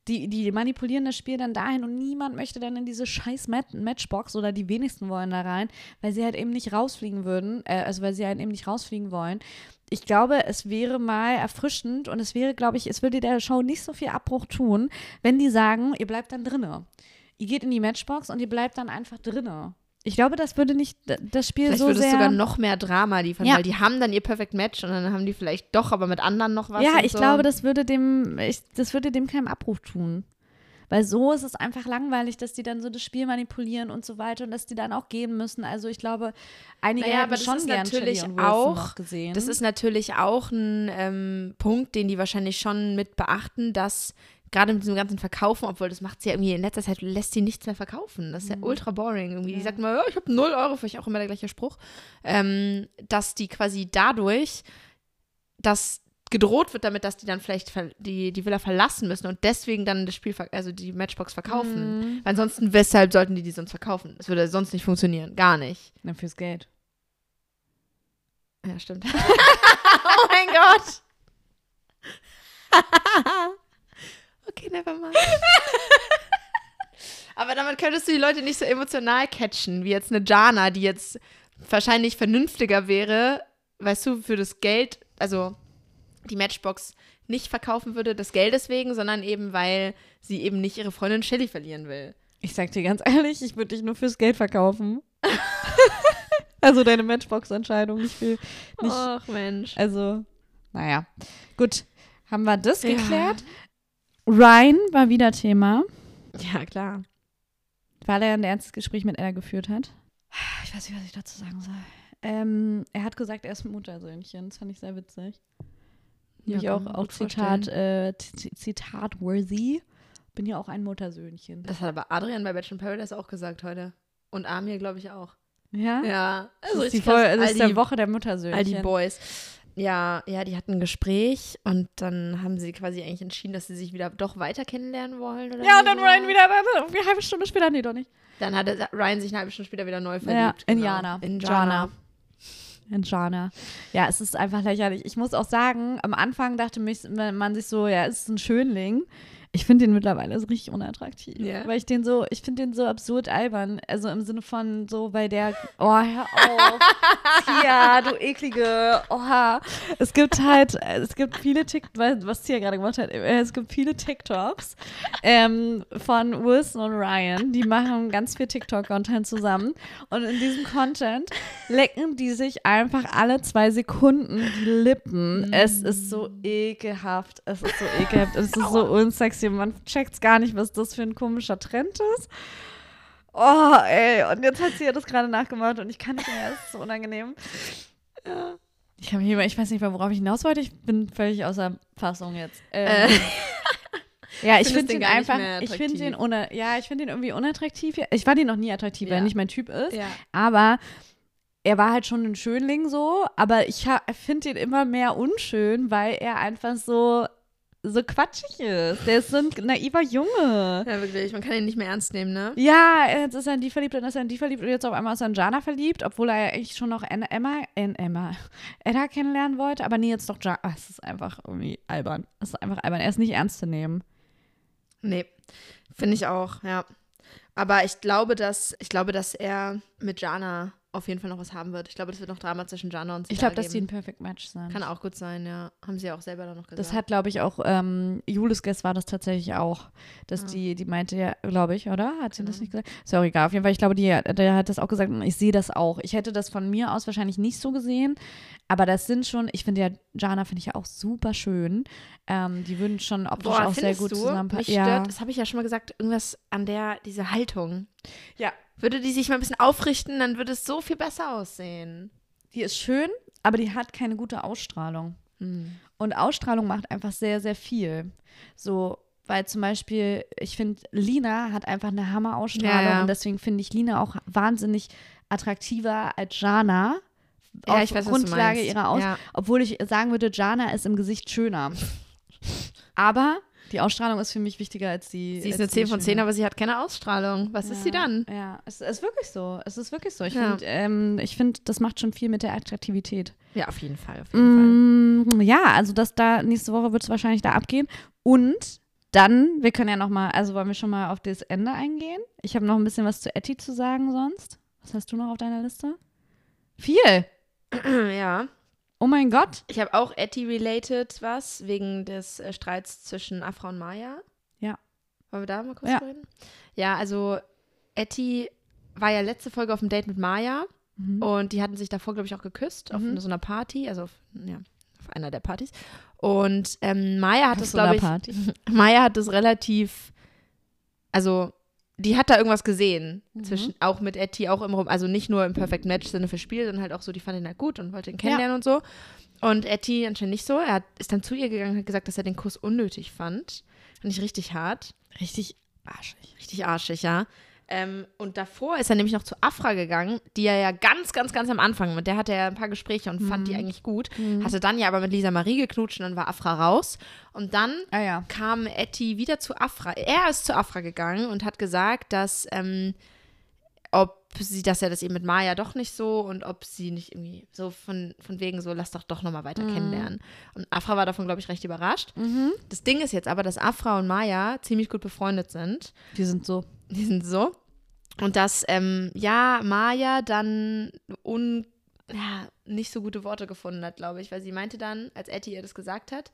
die, die manipulieren das Spiel dann dahin und niemand möchte dann in diese scheiß Mat Matchbox oder die wenigsten wollen da rein, weil sie halt eben nicht rausfliegen würden, äh, also weil sie halt eben nicht rausfliegen wollen. Ich glaube, es wäre mal erfrischend und es wäre, glaube ich, es würde der Show nicht so viel Abbruch tun, wenn die sagen, ihr bleibt dann drinne. Ihr geht in die Matchbox und ihr bleibt dann einfach drinne. Ich glaube, das würde nicht das Spiel Vielleicht so würde es sogar noch mehr Drama liefern, Ja. weil die haben dann ihr Perfect Match und dann haben die vielleicht doch aber mit anderen noch was. ja, ich so. glaube, das würde dem, ich, das würde dem keinen Abruf tun. Weil so ist es einfach langweilig, dass die dann so das Spiel manipulieren und so weiter und dass die dann auch gehen müssen. Also ich glaube, einige Naja, das schon gern natürlich auch- gesehen. Das ist natürlich auch ein ähm, Punkt, den die wahrscheinlich schon mit beachten, dass gerade mit diesem ganzen Verkaufen, obwohl das macht sie ja irgendwie in letzter Zeit, lässt sie nichts mehr verkaufen. Das ist ja ultra boring. Irgendwie. Die sagt mal, ja, ich habe 0 Euro, vielleicht auch immer der gleiche Spruch. Ähm, dass die quasi dadurch, dass gedroht wird damit, dass die dann vielleicht die, die Villa verlassen müssen und deswegen dann das Spiel, also die Matchbox verkaufen. Mhm. Weil ansonsten, weshalb sollten die die sonst verkaufen? Das würde sonst nicht funktionieren. Gar nicht. Na, fürs Geld. Ja, stimmt. oh mein Gott. okay, never mind. Aber damit könntest du die Leute nicht so emotional catchen, wie jetzt eine Jana, die jetzt wahrscheinlich vernünftiger wäre, weißt du, für das Geld, also die Matchbox nicht verkaufen würde, des Geldes wegen, sondern eben, weil sie eben nicht ihre Freundin Shelly verlieren will. Ich sag dir ganz ehrlich, ich würde dich nur fürs Geld verkaufen. also deine Matchbox-Entscheidung nicht viel. Nicht, Ach, Mensch. Also, naja. Gut, haben wir das Ja. Ryan war wieder Thema, Ja, klar. weil er ein ernstes Gespräch mit Ella geführt hat. Ich weiß nicht, was ich dazu sagen soll. Ähm, er hat gesagt, er ist ein Muttersöhnchen. Das fand ich sehr witzig. Ja, ich auch, auch Zitat, äh, Zitat worthy. Bin ja auch ein Muttersöhnchen. Das hat aber Adrian bei Bachelor in Paradise auch gesagt heute. Und Amir, glaube ich, auch. Ja? Ja, Das ist, die krass. das ist der die- Woche der All die Muttersöhnchen. Boys. Ja, ja, die hatten ein Gespräch und dann haben sie quasi eigentlich entschieden, dass sie sich wieder doch weiter kennenlernen wollen. Oder Ja, und dann Ryan wieder dann, eine halbe Stunde später, nee, doch nicht. Dann hat Ryan sich eine halbe Stunde später wieder neu Ja, verliebt. in genau. Jana. In Jana. Jana. In Jana. Ja, es ist einfach lächerlich. Ich muss auch sagen, am Anfang dachte mich, man sich so, ja, es ist ein Schönling. Ich finde den mittlerweile so richtig unattraktiv. Ja. Weil ich den so, ich finde den so absurd albern. Also im Sinne von so, weil der, oh, hör auf. Tia, du eklige, oha. Es gibt halt, es gibt viele TikToks, was Tia gerade gemacht hat, äh, es gibt viele TikToks ähm, von Wilson und Ryan. Die machen ganz viel TikTok-Content zusammen. Und in diesem Content lecken die sich einfach alle zwei Sekunden die Lippen. Es ist so ekelhaft. Es ist so ekelhaft. Es ist so unsexy. Man checkt gar nicht, was das für ein komischer Trend ist. Oh, ey, und jetzt hat sie ja das gerade nachgemacht und ich kann nicht mehr, es ist so unangenehm. Ja. Ich habe hier, ich weiß nicht mehr, worauf ich hinaus wollte, ich bin völlig außer Fassung jetzt. Äh, Ähm, ja, ich finde den ihn einfach, ich finde una, ja, ich finde ihn irgendwie unattraktiv. Ich fand ihn noch nie attraktiv, weil Ja. er nicht mein Typ ist. ja. Aber er war halt schon ein Schönling so, aber ich finde ihn immer mehr unschön, weil er einfach so, so quatschig ist. Der ist so ein naiver Junge. ja, wirklich. Man kann ihn nicht mehr ernst nehmen, ne? Ja, jetzt ist er in die verliebt, dann ist er in die verliebt und jetzt auf einmal ist er in Jana verliebt, obwohl er ja eigentlich schon noch Emma, Emma, Edda kennenlernen wollte, aber nee, jetzt doch Jana. Ah, Es ist einfach irgendwie albern. Es ist einfach albern. Er ist nicht ernst zu nehmen. Nee, finde ich auch, ja. Aber ich glaube, dass ich glaube, dass er mit Jana auf jeden Fall noch was haben wird. Ich glaube, das wird noch Drama zwischen Jana und Ich Sidal glaube, dass die ein. Perfect Match sind. Kann auch gut sein, ja. Haben sie ja auch selber dann noch gesagt. Das hat, glaube ich, auch, ähm, Julis Guest war das tatsächlich auch, dass Ah. die, die meinte ja, glaube ich, oder? Hat sie das Genau. nicht gesagt? Ist ja auch egal. Auf jeden Fall, ich glaube, die, der hat das auch gesagt und ich sehe das auch. Ich hätte das von mir aus wahrscheinlich nicht so gesehen, aber das sind schon, ich finde ja, Jana finde ich ja auch super schön. Ähm, die würden schon optisch Boah, auch sehr gut zusammenpassen. Ja. stört, das habe ich ja schon mal gesagt, irgendwas an der, diese Haltung. ja, Würde die sich mal ein bisschen aufrichten, dann würde es so viel besser aussehen. die ist schön, aber die hat keine gute Ausstrahlung. Hm. Und Ausstrahlung macht einfach sehr, sehr viel. So, weil zum Beispiel, ich finde, Lina hat einfach eine Hammer-Ausstrahlung Ja, ja. und deswegen finde ich Lina auch wahnsinnig attraktiver als Jana. Ja, auf ich weiß, Grundlage ihrer Aus. Obwohl ich sagen würde, Jana ist im Gesicht schöner. Aber die Ausstrahlung ist für mich wichtiger als die. Sie ist eine die 10 von 10, Schöne. aber sie hat keine Ausstrahlung. Was ist sie Ja, dann? Ja, es ist wirklich so. Es ist wirklich so. Ich Ja. finde, ähm, ich finde, das macht schon viel mit der Attraktivität. Ja, auf jeden Fall. Auf jeden Mm, ja, also das da nächste Woche wird es wahrscheinlich da abgehen. Und dann, wir können ja noch mal, also wollen wir schon mal auf das Ende eingehen? Ich habe noch ein bisschen was zu Etty zu sagen sonst. Was hast du noch auf deiner Liste? Viel. Fall. ja. Oh mein Gott. Ich habe auch Etty-related was, wegen des äh, Streits zwischen Afra und Maya. Ja. Wollen wir da mal kurz Ja. reden? Ja, also Etty war ja letzte Folge auf dem Date mit Maya Mhm. und die hatten sich davor, glaube ich, auch geküsst auf Mhm. so einer Party, also auf, ja, auf einer der Partys. Und ähm, Maya hat Auf das, so glaube ich, Party. Maya hat das relativ, also die hat da irgendwas gesehen, Mhm. zwischen, auch mit Etty, auch im Rum, also nicht nur im Perfect Match-Sinne für Spiel, sondern halt auch so, die fand ihn halt gut und wollte ihn kennenlernen und so. Und Etty anscheinend nicht so. Er hat, ist dann zu ihr gegangen und hat gesagt, dass er den Kuss unnötig fand. Fand ich richtig hart. Richtig arschig. Richtig arschig, ja. Ähm, und davor ist er nämlich noch zu Afra gegangen, die er ja ganz, ganz, ganz am Anfang, mit der hatte er ein paar Gespräche und fand die eigentlich gut. Hatte dann ja aber mit Lisa Marie geknutscht und dann war Afra raus. Und dann Ah ja. kam Etty wieder zu Afra. Er ist zu Afra gegangen und hat gesagt, dass ähm, ob sie, dass er das eben mit Maya doch nicht so und ob sie nicht irgendwie so von, von wegen so, lass doch doch nochmal weiter kennenlernen. Und Afra war davon, glaube ich, recht überrascht. Mhm. Das Ding ist jetzt aber, dass Afra und Maya ziemlich gut befreundet sind. Die sind so. Die sind so. Und dass, ähm, ja, Maya dann un, ja, nicht so gute Worte gefunden hat, glaube ich, weil sie meinte dann, als Etty ihr das gesagt hat,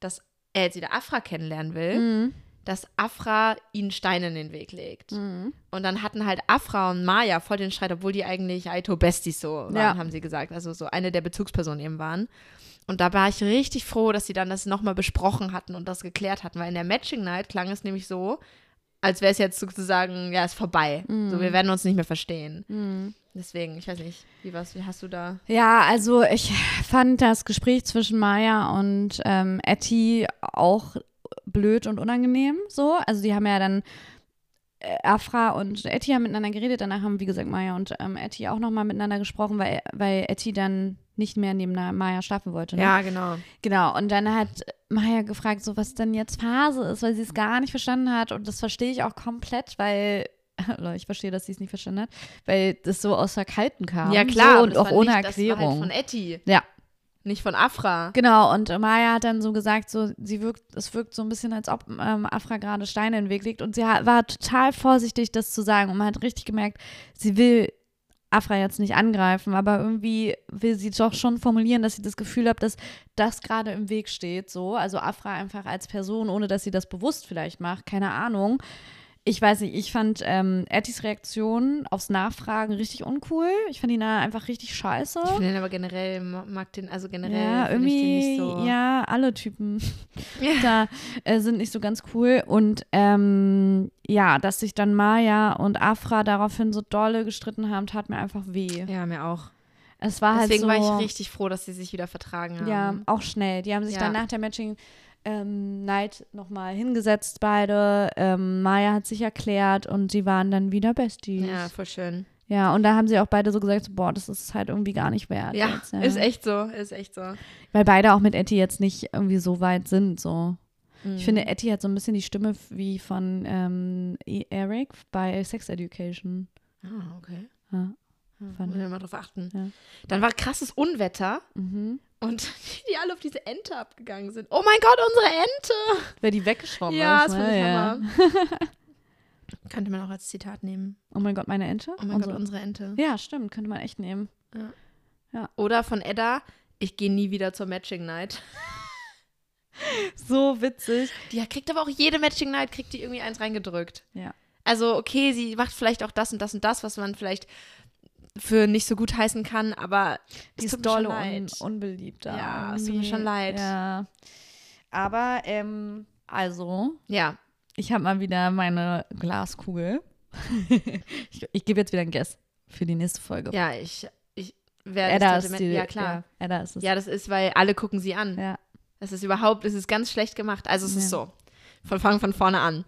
dass er jetzt wieder Afra kennenlernen will, Mhm. dass Afra ihnen Steine in den Weg legt. Mhm. Und dann hatten halt Afra und Maya voll den Streit, obwohl die eigentlich Aito Besties so waren, Ja. haben sie gesagt. Also so eine der Bezugspersonen eben waren. Und da war ich richtig froh, dass sie dann das nochmal besprochen hatten und das geklärt hatten, weil in der Matching Night klang es nämlich so, als wäre es jetzt sozusagen, ja, ist vorbei. So, wir werden uns nicht mehr verstehen. Mhm. Deswegen, ich weiß nicht, wie was, wie hast du da? Ja, also ich fand das Gespräch zwischen Maya und ähm, Etty auch blöd und unangenehm so. Also die haben ja dann Afra und Etty haben miteinander geredet. Danach haben, wie gesagt, Maya und ähm, Etty auch nochmal miteinander gesprochen, weil, weil Etty dann nicht mehr neben Maya schlafen wollte. Ne? Ja, genau. Genau, und dann hat Maya gefragt, so was denn jetzt Phase ist, weil sie es gar nicht verstanden hat. Und das verstehe ich auch komplett, weil, ich verstehe, dass sie es nicht verstanden hat, weil das so aus der Kalten kam. Ja, klar. So, und auch ohne nicht, Das war Erklärung. halt von Etty, ja, nicht von Afra. genau. Und Maya hat dann so gesagt, so, sie wirkt, es wirkt so ein bisschen, als ob ähm, Afra gerade Steine in den Weg legt. Und sie war total vorsichtig, das zu sagen. Und man hat richtig gemerkt, sie will Afra jetzt nicht angreifen, aber irgendwie will sie doch schon formulieren, dass sie das Gefühl hat, dass das gerade im Weg steht, so. Also Afra einfach als Person, ohne dass sie das bewusst vielleicht macht, keine Ahnung. Ich weiß nicht, ich fand ähm, Etties Reaktion aufs Nachfragen richtig uncool. Ich fand ihn einfach richtig scheiße. Ich finde den aber generell, ma- mag den, also generell ja, irgendwie, nicht so. ja, alle Typen Ja. da äh, sind nicht so ganz cool. Und ähm, ja, dass sich dann Maya und Afra daraufhin so dolle gestritten haben, tat mir einfach weh. ja, mir auch. Es war Deswegen halt so. war ich richtig froh, dass sie sich wieder vertragen haben. Ja, auch schnell. Die haben sich Ja. dann nach der Matching ähm, Night nochmal hingesetzt, beide. Ähm, Maya hat sich erklärt und sie waren dann wieder Besties. Ja, voll schön. Ja, und da haben sie auch beide so gesagt, so, boah, das ist halt irgendwie gar nicht wert. Ja, jetzt, ja. ist echt so, ist echt so. Weil beide auch mit Etty jetzt nicht irgendwie so weit sind, so. Mhm. Ich finde, Etty hat so ein bisschen die Stimme wie von ähm, E- Eric bei Sex Education. Ah, okay. Ja. Hm, Fand Muss ich mal drauf achten. Ja. Dann war krasses Unwetter Mhm. und die alle auf diese Ente abgegangen sind. Oh mein Gott, unsere Ente! Wer die weggeschwommen Ja, ist. das fand ne? ich ja. Könnte man auch als Zitat nehmen. Oh mein Gott, meine Ente? Oh mein Unsere- Gott, unsere Ente. Ja, stimmt, könnte man echt nehmen. Oder von Edda, ich gehe nie wieder zur Matching Night. So witzig. Die kriegt aber auch jede Matching Night, kriegt die irgendwie eins reingedrückt. Ja. Also, okay, sie macht vielleicht auch das und das und das, was man vielleicht für nicht so gut heißen kann, aber Die es ist doll un leid. unbeliebt. Ja, es tut mir schon leid. Ja. Aber, ähm, also, Ja, ich habe mal wieder meine Glaskugel. ich ich gebe jetzt wieder ein Guess für die nächste Folge. ja, ich, ich wer Edda das ist die, Ja, klar. Ja, Edda ist es. Ja, das ist, weil alle gucken sie an. ja. Das ist überhaupt, es ist ganz schlecht gemacht. Also es ist Ja. so, von fangen von vorne an.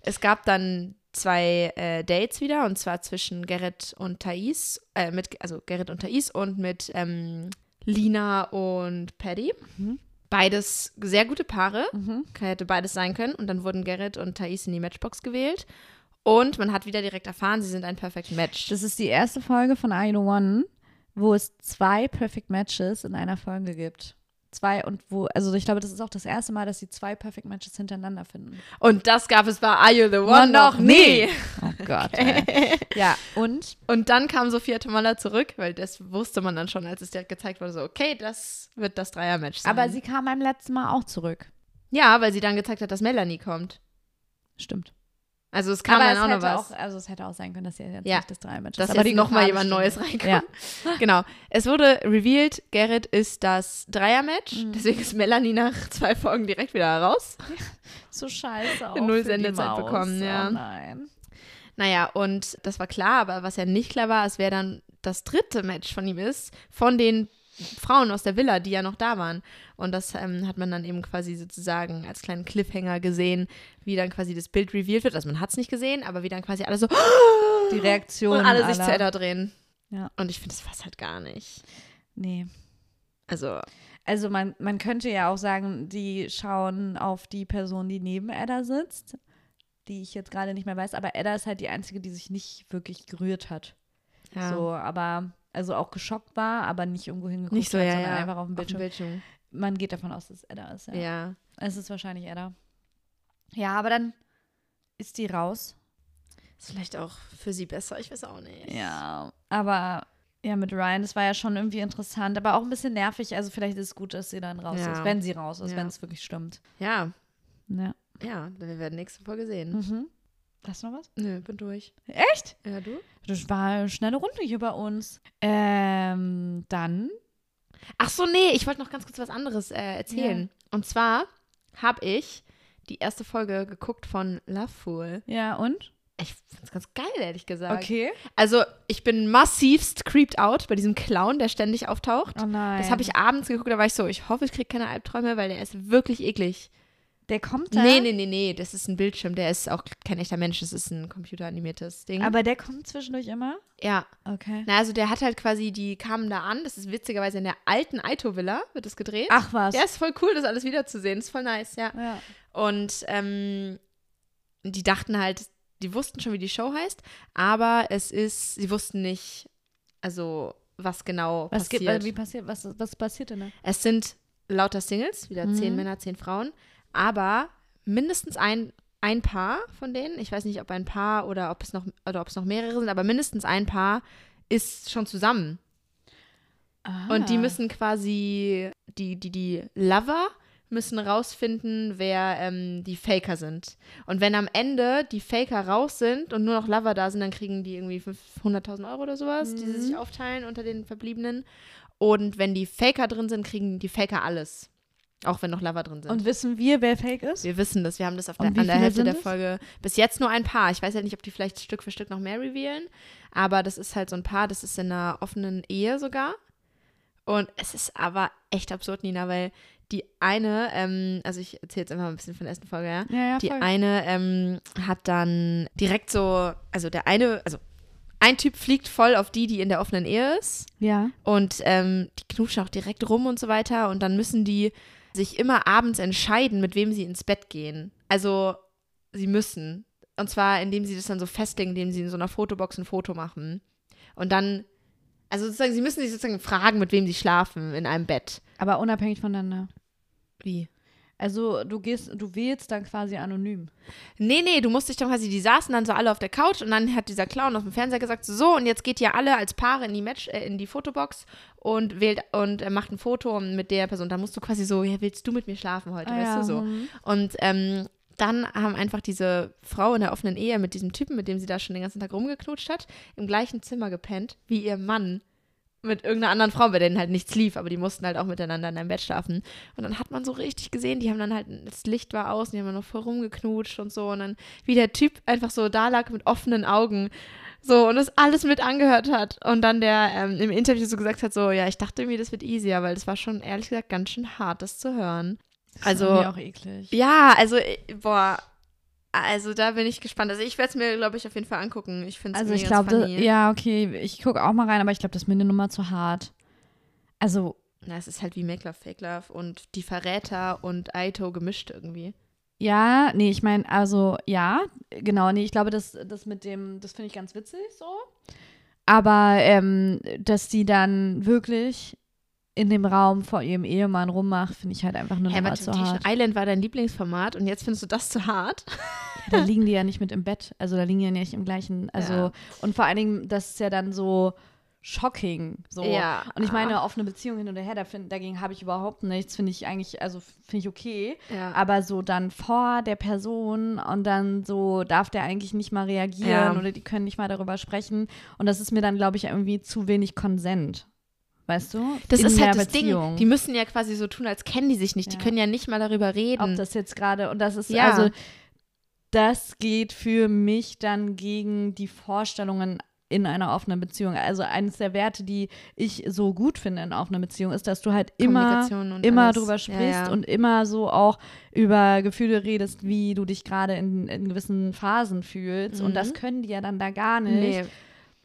Es gab dann zwei äh, Dates wieder und zwar zwischen Gerrit und Thais, äh, mit, also Gerrit und Thais und mit ähm, Lina und Paddy. Mhm. Beides sehr gute Paare, Mhm. hätte beides sein können und dann wurden Gerrit und Thais in die Matchbox gewählt und man hat wieder direkt erfahren, sie sind ein Perfect Match. Das ist die erste Folge von I Know One, wo es zwei Perfect Matches in einer Folge gibt. Zwei und wo, also ich glaube, das ist auch das erste Mal, dass sie zwei Perfect Matches hintereinander finden. und das gab es bei Are You the One noch nie. Oh Gott. Ey. Ja, und Und dann kam Sophia Tomalla zurück, weil das wusste man dann schon, als es direkt gezeigt wurde, so, okay, das wird das Dreier-Match sein. aber sie kam beim letzten Mal auch zurück. ja, weil sie dann gezeigt hat, dass Melanie kommt. Stimmt. Also es kam aber dann es auch noch was. auch, also es hätte auch sein können, dass sie jetzt Ja, nicht das Drei-Match dass ist. jetzt nochmal jemand Neues reinkommt. Genau. Es wurde revealed, Gerrit ist das Dreier-Match. Mhm. Deswegen ist Melanie nach zwei Folgen direkt wieder raus. So scheiße auch Null Sendezeit bekommen, ja. Oh nein. Naja, und das war klar, aber was ja nicht klar war, ist, wer dann das dritte Match von ihm ist, von den Frauen aus der Villa, die ja noch da waren. Und das ähm, hat man dann eben quasi sozusagen als kleinen Cliffhanger gesehen, wie dann quasi das Bild revealed wird. Also man hat es nicht gesehen, aber wie dann quasi alle so Die Reaktion und alle sich aller. zu Edda drehen. Ja. Und ich finde, das passt halt gar nicht. Nee. Also, Also man, man könnte ja auch sagen, die schauen auf die Person, die neben Edda sitzt, die ich jetzt gerade nicht mehr weiß, aber Edda ist halt die Einzige, die sich nicht wirklich gerührt hat. ja. So, aber, also auch geschockt war, aber nicht irgendwo hingeguckt nicht so, hat, ja, sondern ja. einfach auf dem Auf dem Bildschirm. Man geht davon aus, dass es Edda ist, ja. Ja. Es ist wahrscheinlich Edda. Ja, aber dann ist die raus. Ist vielleicht auch für sie besser, ich weiß auch nicht. Ja, aber ja, mit Ryan, das war ja schon irgendwie interessant, aber auch ein bisschen nervig. Also vielleicht ist es gut, dass sie dann raus Ja. ist, wenn sie raus ist, wenn es wirklich stimmt. Ja, Ja. ja, wir werden nächste Folge sehen. Mhm. Hast du noch was? Nö, bin durch. Echt? Ja, du? Das war eine schnelle Runde hier bei uns. Ähm, dann. Ach so, nee, ich wollte noch ganz kurz was anderes äh, erzählen. Und zwar habe ich die erste Folge geguckt von Love Fool. Ja, und? Ich find's ganz geil, ehrlich gesagt. Okay. Also, ich bin massivst creeped out bei diesem Clown, der ständig auftaucht. Oh nein. Das habe ich abends geguckt, da war ich so, ich hoffe, ich kriege keine Albträume, weil der ist wirklich eklig. Der kommt da. Nee, nee, nee, nee, das ist ein Bildschirm, der ist auch kein echter Mensch, das ist ein computeranimiertes Ding. Aber der kommt zwischendurch immer? ja, Okay. na, also der hat halt quasi, die kamen da an, das ist witzigerweise in der alten Aito-Villa, wird das gedreht. Ach was. Ja, ist voll cool, das alles wiederzusehen, ist voll nice, ja. Ja. Und ähm, die dachten halt, die wussten schon, wie die Show heißt, aber es ist, sie wussten nicht, also was genau Was gibt, passiert. wie passiert, was, was passiert denn da? Es sind lauter Singles, wieder zehn Mhm. Männer, zehn Frauen, aber mindestens ein, ein Paar von denen, ich weiß nicht, ob ein Paar oder ob es noch oder ob es noch mehrere sind, aber mindestens ein Paar ist schon zusammen. Und die Ah. müssen quasi, die, die, die Lover müssen rausfinden, wer ähm, die Faker sind. Und wenn am Ende die Faker raus sind und nur noch Lover da sind, dann kriegen die irgendwie 500.000 Euro oder sowas, die sie sich aufteilen unter den Verbliebenen. Und wenn die Faker drin sind, kriegen die Faker alles. Auch wenn noch Lover drin sind. Und wissen wir, wer fake ist? wir wissen das, wir haben das auf der, an der Hälfte der es? Folge bis jetzt nur ein Paar. Ich weiß ja nicht, ob die vielleicht Stück für Stück noch mehr revealen, aber das ist halt so ein Paar, das ist in einer offenen Ehe sogar. Und es ist aber echt absurd, Nina, weil die eine, ähm, also ich erzähle jetzt einfach mal ein bisschen von der ersten Folge, ja. Ja, ja, Die eine ähm, hat dann direkt so, also der eine, also ein Typ fliegt voll auf die, die in der offenen Ehe ist. ja. Und ähm, die knutschen auch direkt rum und so weiter. Und dann müssen die sich immer abends entscheiden, mit wem sie ins Bett gehen. Also sie müssen. Und zwar, indem sie das dann so festlegen, indem sie in so einer Fotobox ein Foto machen. Und dann, also sozusagen, sie müssen sich sozusagen fragen, mit wem sie schlafen in einem Bett. Aber unabhängig voneinander. Wie? Also du gehst, du wählst dann quasi anonym. Nee, nee, du musst dich dann quasi, die saßen dann so alle auf der Couch und dann hat dieser Clown auf dem Fernseher gesagt, so, und jetzt geht ihr alle als Paare in die Match, äh, in die Fotobox und wählt und äh, macht ein Foto mit der Person. Dann musst du quasi so, ja, willst du mit mir schlafen heute, weißt du so. hm. Und ähm, dann haben einfach diese Frau in der offenen Ehe mit diesem Typen, mit dem sie da schon den ganzen Tag rumgeknutscht hat, im gleichen Zimmer gepennt wie ihr Mann mit irgendeiner anderen Frau, bei denen halt nichts lief, aber die mussten halt auch miteinander in einem Bett schlafen. Und dann hat man so richtig gesehen, die haben dann halt, das Licht war aus, und die haben dann noch voll rumgeknutscht und so. Und dann, wie der Typ einfach so da lag mit offenen Augen. So, und das alles mit angehört hat. Und dann der ähm, im Interview so gesagt hat, so, ja, ich dachte irgendwie, das wird easier, weil das war schon, ehrlich gesagt, ganz schön hart, das zu hören. Also Also, auch eklig. ja, also, äh, boah, also da bin ich gespannt. Also ich werde es mir, glaube ich, auf jeden Fall angucken. Ich finde es Also ich glaube, ja, okay, ich gucke auch mal rein, aber ich glaube, das ist mir eine Nummer zu hart. Also, Na, es ist halt wie Make Love, Fake Love und Die Verräter und Aito gemischt irgendwie. ja, nee, ich meine, also, ja, genau, nee, ich glaube, das, das mit dem, das finde ich ganz witzig so. Aber, ähm, dass die dann wirklich in dem Raum vor ihrem Ehemann rummacht, finde ich halt einfach Nummer aber zu hart. Island war dein Lieblingsformat und jetzt findest du das zu hart? Da liegen die ja nicht mit im Bett. Also da liegen die ja nicht im gleichen, also, Ja. und vor allen Dingen, das ist ja dann so shocking. So. Ja. Und ich meine, offene Beziehung hin und her, da find, dagegen habe ich überhaupt nichts, finde ich eigentlich, also finde ich okay. Ja. Aber so dann vor der Person und dann so darf der eigentlich nicht mal reagieren oder die können nicht mal darüber sprechen. Und das ist mir dann, glaube ich, irgendwie zu wenig Konsent. Weißt du? das In ist halt das Beziehung. Ding. Die müssen ja quasi so tun, als kennen die sich nicht. Die Ja. können ja nicht mal darüber reden. Ob das jetzt gerade, und das ist, Ja. also, das geht für mich dann gegen die Vorstellungen in einer offenen Beziehung. Also eines der Werte, die ich so gut finde in offener Beziehung, ist, dass du halt immer, immer alles. drüber Ja, sprichst ja. und immer so auch über Gefühle redest, wie du dich gerade in, in gewissen Phasen fühlst. Und das Mhm. können die ja dann da gar nicht. Nee.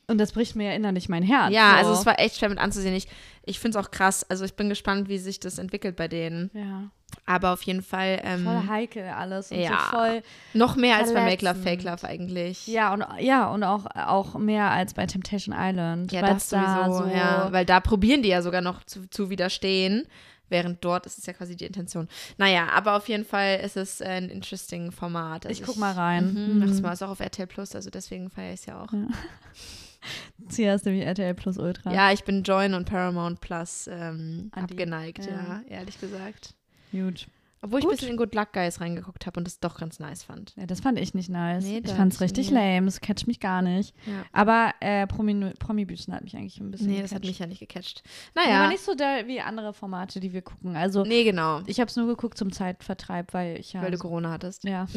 Und das bricht mir ja innerlich mein Herz. Ja, so. also es war echt schwer mit anzusehen. Ich, ich finde es auch krass. Also ich bin gespannt, wie sich das entwickelt bei denen. ja, Aber auf jeden Fall ähm, voll heikel alles und ja. so voll noch mehr als bei Make Love, verletzend. Fake Love eigentlich. Ja, und ja, und auch, auch mehr als bei Temptation Island. Ja, das sowieso, da so, ja. Weil da probieren die ja sogar noch zu, zu widerstehen. Während dort ist es ja quasi die Intention. Naja, aber auf jeden Fall ist es ein interesting Format. Also Ich guck mal rein. Mhm, mach's Mhm. mal, ist auch auf RTL Plus, also deswegen feiere ich es ja auch. Zia ist nämlich RTL Plus Ultra. Ja, ich bin Join und Paramount Plus ähm, abgeneigt, Ja. ja. ehrlich gesagt. Gut. Obwohl ich ein bisschen in Good Luck Guys reingeguckt habe und es doch ganz nice fand. Ja, das fand ich nicht nice. Nee, ich hab ich richtig nie- lame. Das catcht mich gar nicht. Ja. Aber äh, Promi Promi-Büßen hat mich eigentlich ein bisschen Nee, das hat mich ja nicht gecatcht. Ja. Naja, Aber nicht so da wie andere Formate, die wir gucken. Also nee, genau. ich habe es nur geguckt zum Zeitvertreib, weil ich ja. Weil du Corona hattest. ja.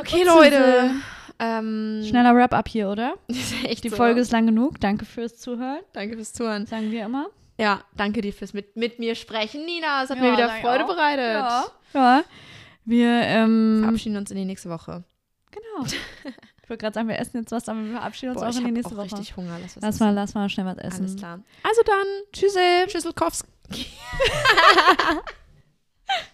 Okay, gut, Leute. Ähm, Schneller Wrap-up hier, oder? echt Die so. Folge ist lang genug. Danke fürs Zuhören. Danke fürs Zuhören. Sagen wir immer. Ja, danke dir fürs mit, mit mir sprechen, Nina. Es hat Ja, mir wieder Freude auch. bereitet. Ja. Ja. Wir, ähm, Verabschieden uns in die nächste Woche. genau. Ich wollte gerade sagen, wir essen jetzt was, aber wir verabschieden uns Boah, auch ich in die nächste auch Woche. richtig Hunger. Lass Lass mal, lass mal schnell was essen. Alles klar. Also dann, Tschüssi. Schüsselkowski.